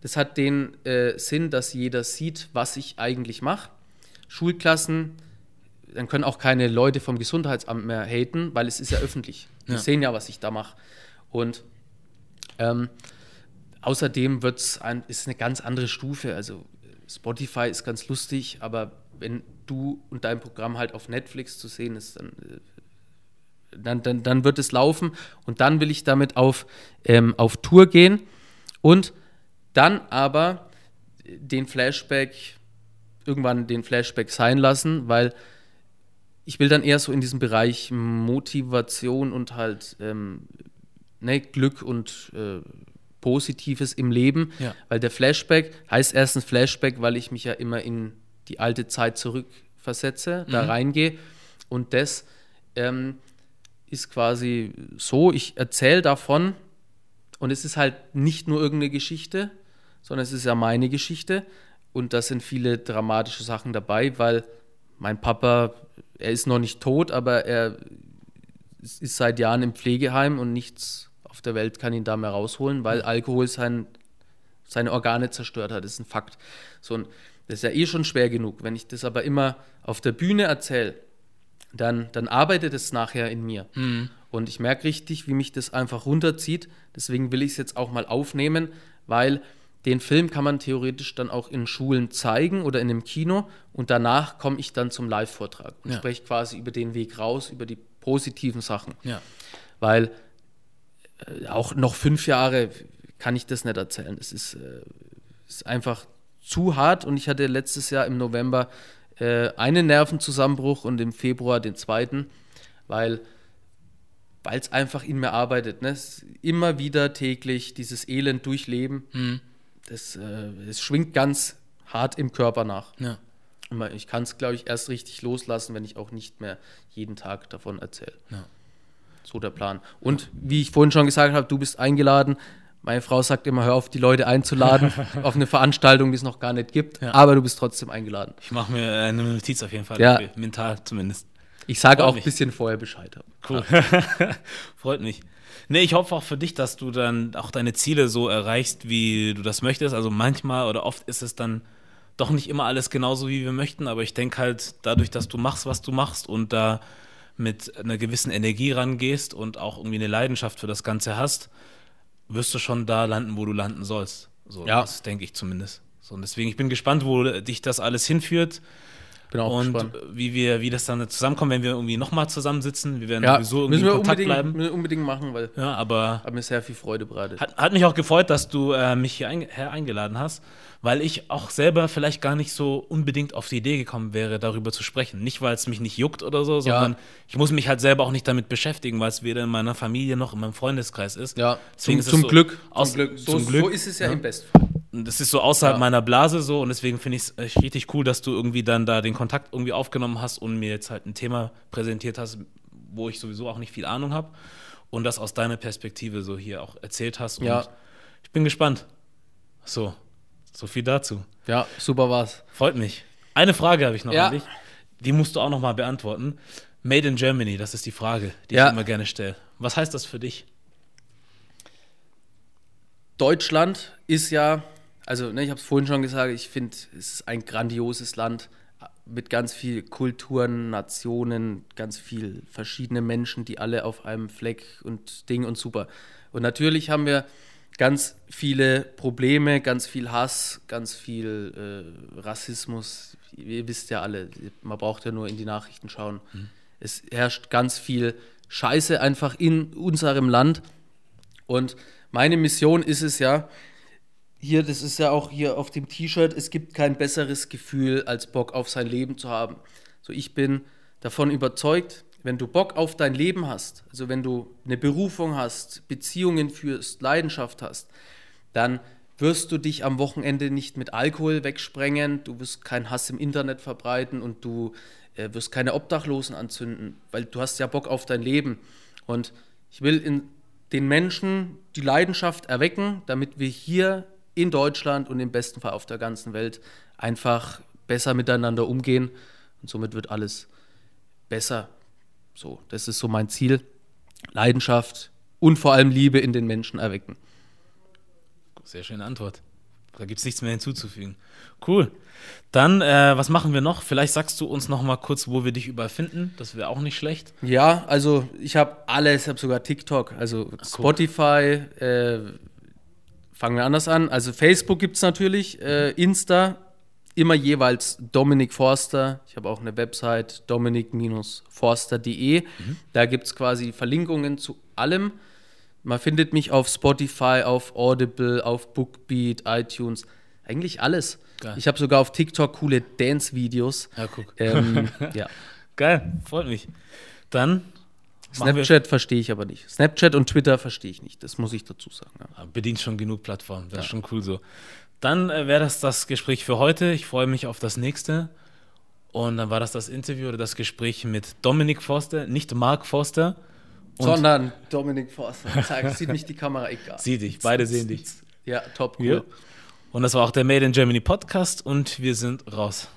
Das hat den äh, Sinn, dass jeder sieht, was ich eigentlich mache. Schulklassen, dann können auch keine Leute vom Gesundheitsamt mehr haten, weil es ist ja öffentlich. Die ja. sehen ja, was ich da mache. Und ähm, außerdem wird's ein, ist eine ganz andere Stufe. Also Spotify ist ganz lustig, aber wenn du und dein Programm halt auf Netflix zu sehen ist, dann, äh, dann, dann, dann wird es laufen. Und dann will ich damit auf, ähm, auf Tour gehen und dann aber den Flashback, irgendwann den Flashback sein lassen, weil ich will dann eher so in diesem Bereich Motivation und halt ähm, ne, Glück und äh, Positives im Leben, Ja. weil der Flashback heißt erstens Flashback, weil ich mich ja immer in die alte Zeit zurückversetze, da reingehe. Und das ähm, ist quasi so, ich erzähle davon und es ist halt nicht nur irgendeine Geschichte, sondern es ist ja meine Geschichte. Und da sind viele dramatische Sachen dabei, weil mein Papa, er ist noch nicht tot, aber er ist seit Jahren im Pflegeheim und nichts auf der Welt kann ihn da mehr rausholen, weil Alkohol sein, seine Organe zerstört hat. Das ist ein Fakt. So, und das ist ja eh schon schwer genug. Wenn ich das aber immer auf der Bühne erzähle, dann, dann arbeitet es nachher in mir. Und ich merke richtig, wie mich das einfach runterzieht. Deswegen will ich es jetzt auch mal aufnehmen, weil den Film kann man theoretisch dann auch in Schulen zeigen oder in einem Kino und danach komme ich dann zum Live-Vortrag und Ja. spreche quasi über den Weg raus, über die positiven Sachen. Ja. Weil äh, auch noch fünf Jahre kann ich das nicht erzählen. Es ist, äh, ist einfach zu hart und ich hatte letztes Jahr im November äh, einen Nervenzusammenbruch und im Februar den zweiten, weil weil es einfach in mir arbeitet. Ne? Immer wieder täglich dieses Elend durchleben, das, äh, das schwingt ganz hart im Körper nach. Ja. Ich kann es, glaube ich, erst richtig loslassen, wenn ich auch nicht mehr jeden Tag davon erzähle. Ja. So der Plan. Und wie ich vorhin schon gesagt habe, du bist eingeladen. Meine Frau sagt immer, hör auf, die Leute einzuladen auf eine Veranstaltung, die es noch gar nicht gibt. Ja. Aber du bist trotzdem eingeladen. Ich mache mir eine Notiz auf jeden Fall Ja. mental zumindest. Ich sage Freut auch ein bisschen vorher Bescheid. Cool. Freut mich. Nee, ich hoffe auch für dich, dass du dann auch deine Ziele so erreichst, wie du das möchtest. Also manchmal oder oft ist es dann doch nicht immer alles genauso, wie wir möchten, aber ich denke halt, dadurch, dass du machst, was du machst und da mit einer gewissen Energie rangehst und auch irgendwie eine Leidenschaft für das Ganze hast, wirst du schon da landen, wo du landen sollst. So, Ja. das denke ich zumindest. So, und deswegen, ich bin gespannt, wo dich das alles hinführt Bin auch und gespannt. wie wir, wie das dann zusammenkommt, wenn wir irgendwie nochmal zusammensitzen. Wir werden Ja, sowieso irgendwie müssen wir in Kontakt unbedingt, bleiben. müssen wir unbedingt machen, weil Ja, aber hat mir sehr viel Freude bereitet. hat, hat mich auch gefreut, dass du äh, mich hier ein, her eingeladen hast, weil ich auch selber vielleicht gar nicht so unbedingt auf die Idee gekommen wäre, darüber zu sprechen. Nicht, weil es mich nicht juckt oder so, sondern ich muss mich halt selber auch nicht damit beschäftigen, weil es weder in meiner Familie noch in meinem Freundeskreis ist. ja, Deswegen zum, ist zum so Glück. aus- zum Glück. So, zum Glück, so ist es ja, ja. im Bestfall. Das ist so außerhalb Ja. meiner Blase so und deswegen finde ich es echt richtig cool, dass du irgendwie dann da den Kontakt irgendwie aufgenommen hast und mir jetzt halt ein Thema präsentiert hast, wo ich sowieso auch nicht viel Ahnung habe und das aus deiner Perspektive so hier auch erzählt hast. Und Ja. ich bin gespannt. So, so viel dazu. Ja, super war's. Freut mich. Eine Frage habe ich noch Ja. an dich. Die musst du auch noch mal beantworten. Made in Germany, das ist die Frage, die Ja. ich immer gerne stelle. Was heißt das für dich? Deutschland ist ja, also ne, ich habe es vorhin schon gesagt, ich finde, es ist ein grandioses Land mit ganz viel Kulturen, Nationen, ganz viel verschiedene Menschen, die alle auf einem Fleck und Ding und super. Und natürlich haben wir ganz viele Probleme, ganz viel Hass, ganz viel äh, Rassismus. Ihr wisst ja alle, man braucht ja nur in die Nachrichten schauen. Es herrscht ganz viel Scheiße einfach in unserem Land. Und meine Mission ist es ja, hier, das ist ja auch hier auf dem T-Shirt, es gibt kein besseres Gefühl, als Bock auf sein Leben zu haben. So, ich bin davon überzeugt, wenn du Bock auf dein Leben hast, also wenn du eine Berufung hast, Beziehungen führst, Leidenschaft hast, dann wirst du dich am Wochenende nicht mit Alkohol wegsprengen, du wirst keinen Hass im Internet verbreiten und du äh, wirst keine Obdachlosen anzünden, weil du hast ja Bock auf dein Leben. Und ich will in den Menschen die Leidenschaft erwecken, damit wir hier in Deutschland und im besten Fall auf der ganzen Welt einfach besser miteinander umgehen und somit wird alles besser. So, das ist so mein Ziel. Leidenschaft und vor allem Liebe in den Menschen erwecken. Sehr schöne Antwort. Da gibt es nichts mehr hinzuzufügen. Cool. Dann, äh, was machen wir noch? Vielleicht sagst du uns noch mal kurz, wo wir dich überall finden. Das wäre auch nicht schlecht. Ja, also ich habe alles, ich habe sogar TikTok, also Spotify, äh, fangen wir anders an. Also Facebook gibt es natürlich, äh, Insta, immer jeweils Dominik Forster. Ich habe auch eine Website, dominik-forster.de. Da gibt es quasi Verlinkungen zu allem. Man findet mich auf Spotify, auf Audible, auf Bookbeat, iTunes, eigentlich alles. Geil. Ich habe sogar auf TikTok coole Dance-Videos. Ja, guck. Ähm, ja. Geil, freut mich. Dann Snapchat verstehe ich aber nicht. Snapchat und Twitter verstehe ich nicht. Das muss ich dazu sagen. Ja. Bedient schon genug Plattformen. Das ja. ist schon cool so. Dann äh, wäre das das Gespräch für heute. Ich freue mich auf das nächste. Und dann war das das Interview oder das Gespräch mit Dominik Forster, nicht Mark Forster. Sondern Dominik Forster. Zeig, sieht mich die Kamera egal. Sieht dich, beide sehen dich. Ja, top, cool. Ja. Und das war auch der Made in Germany Podcast und wir sind raus.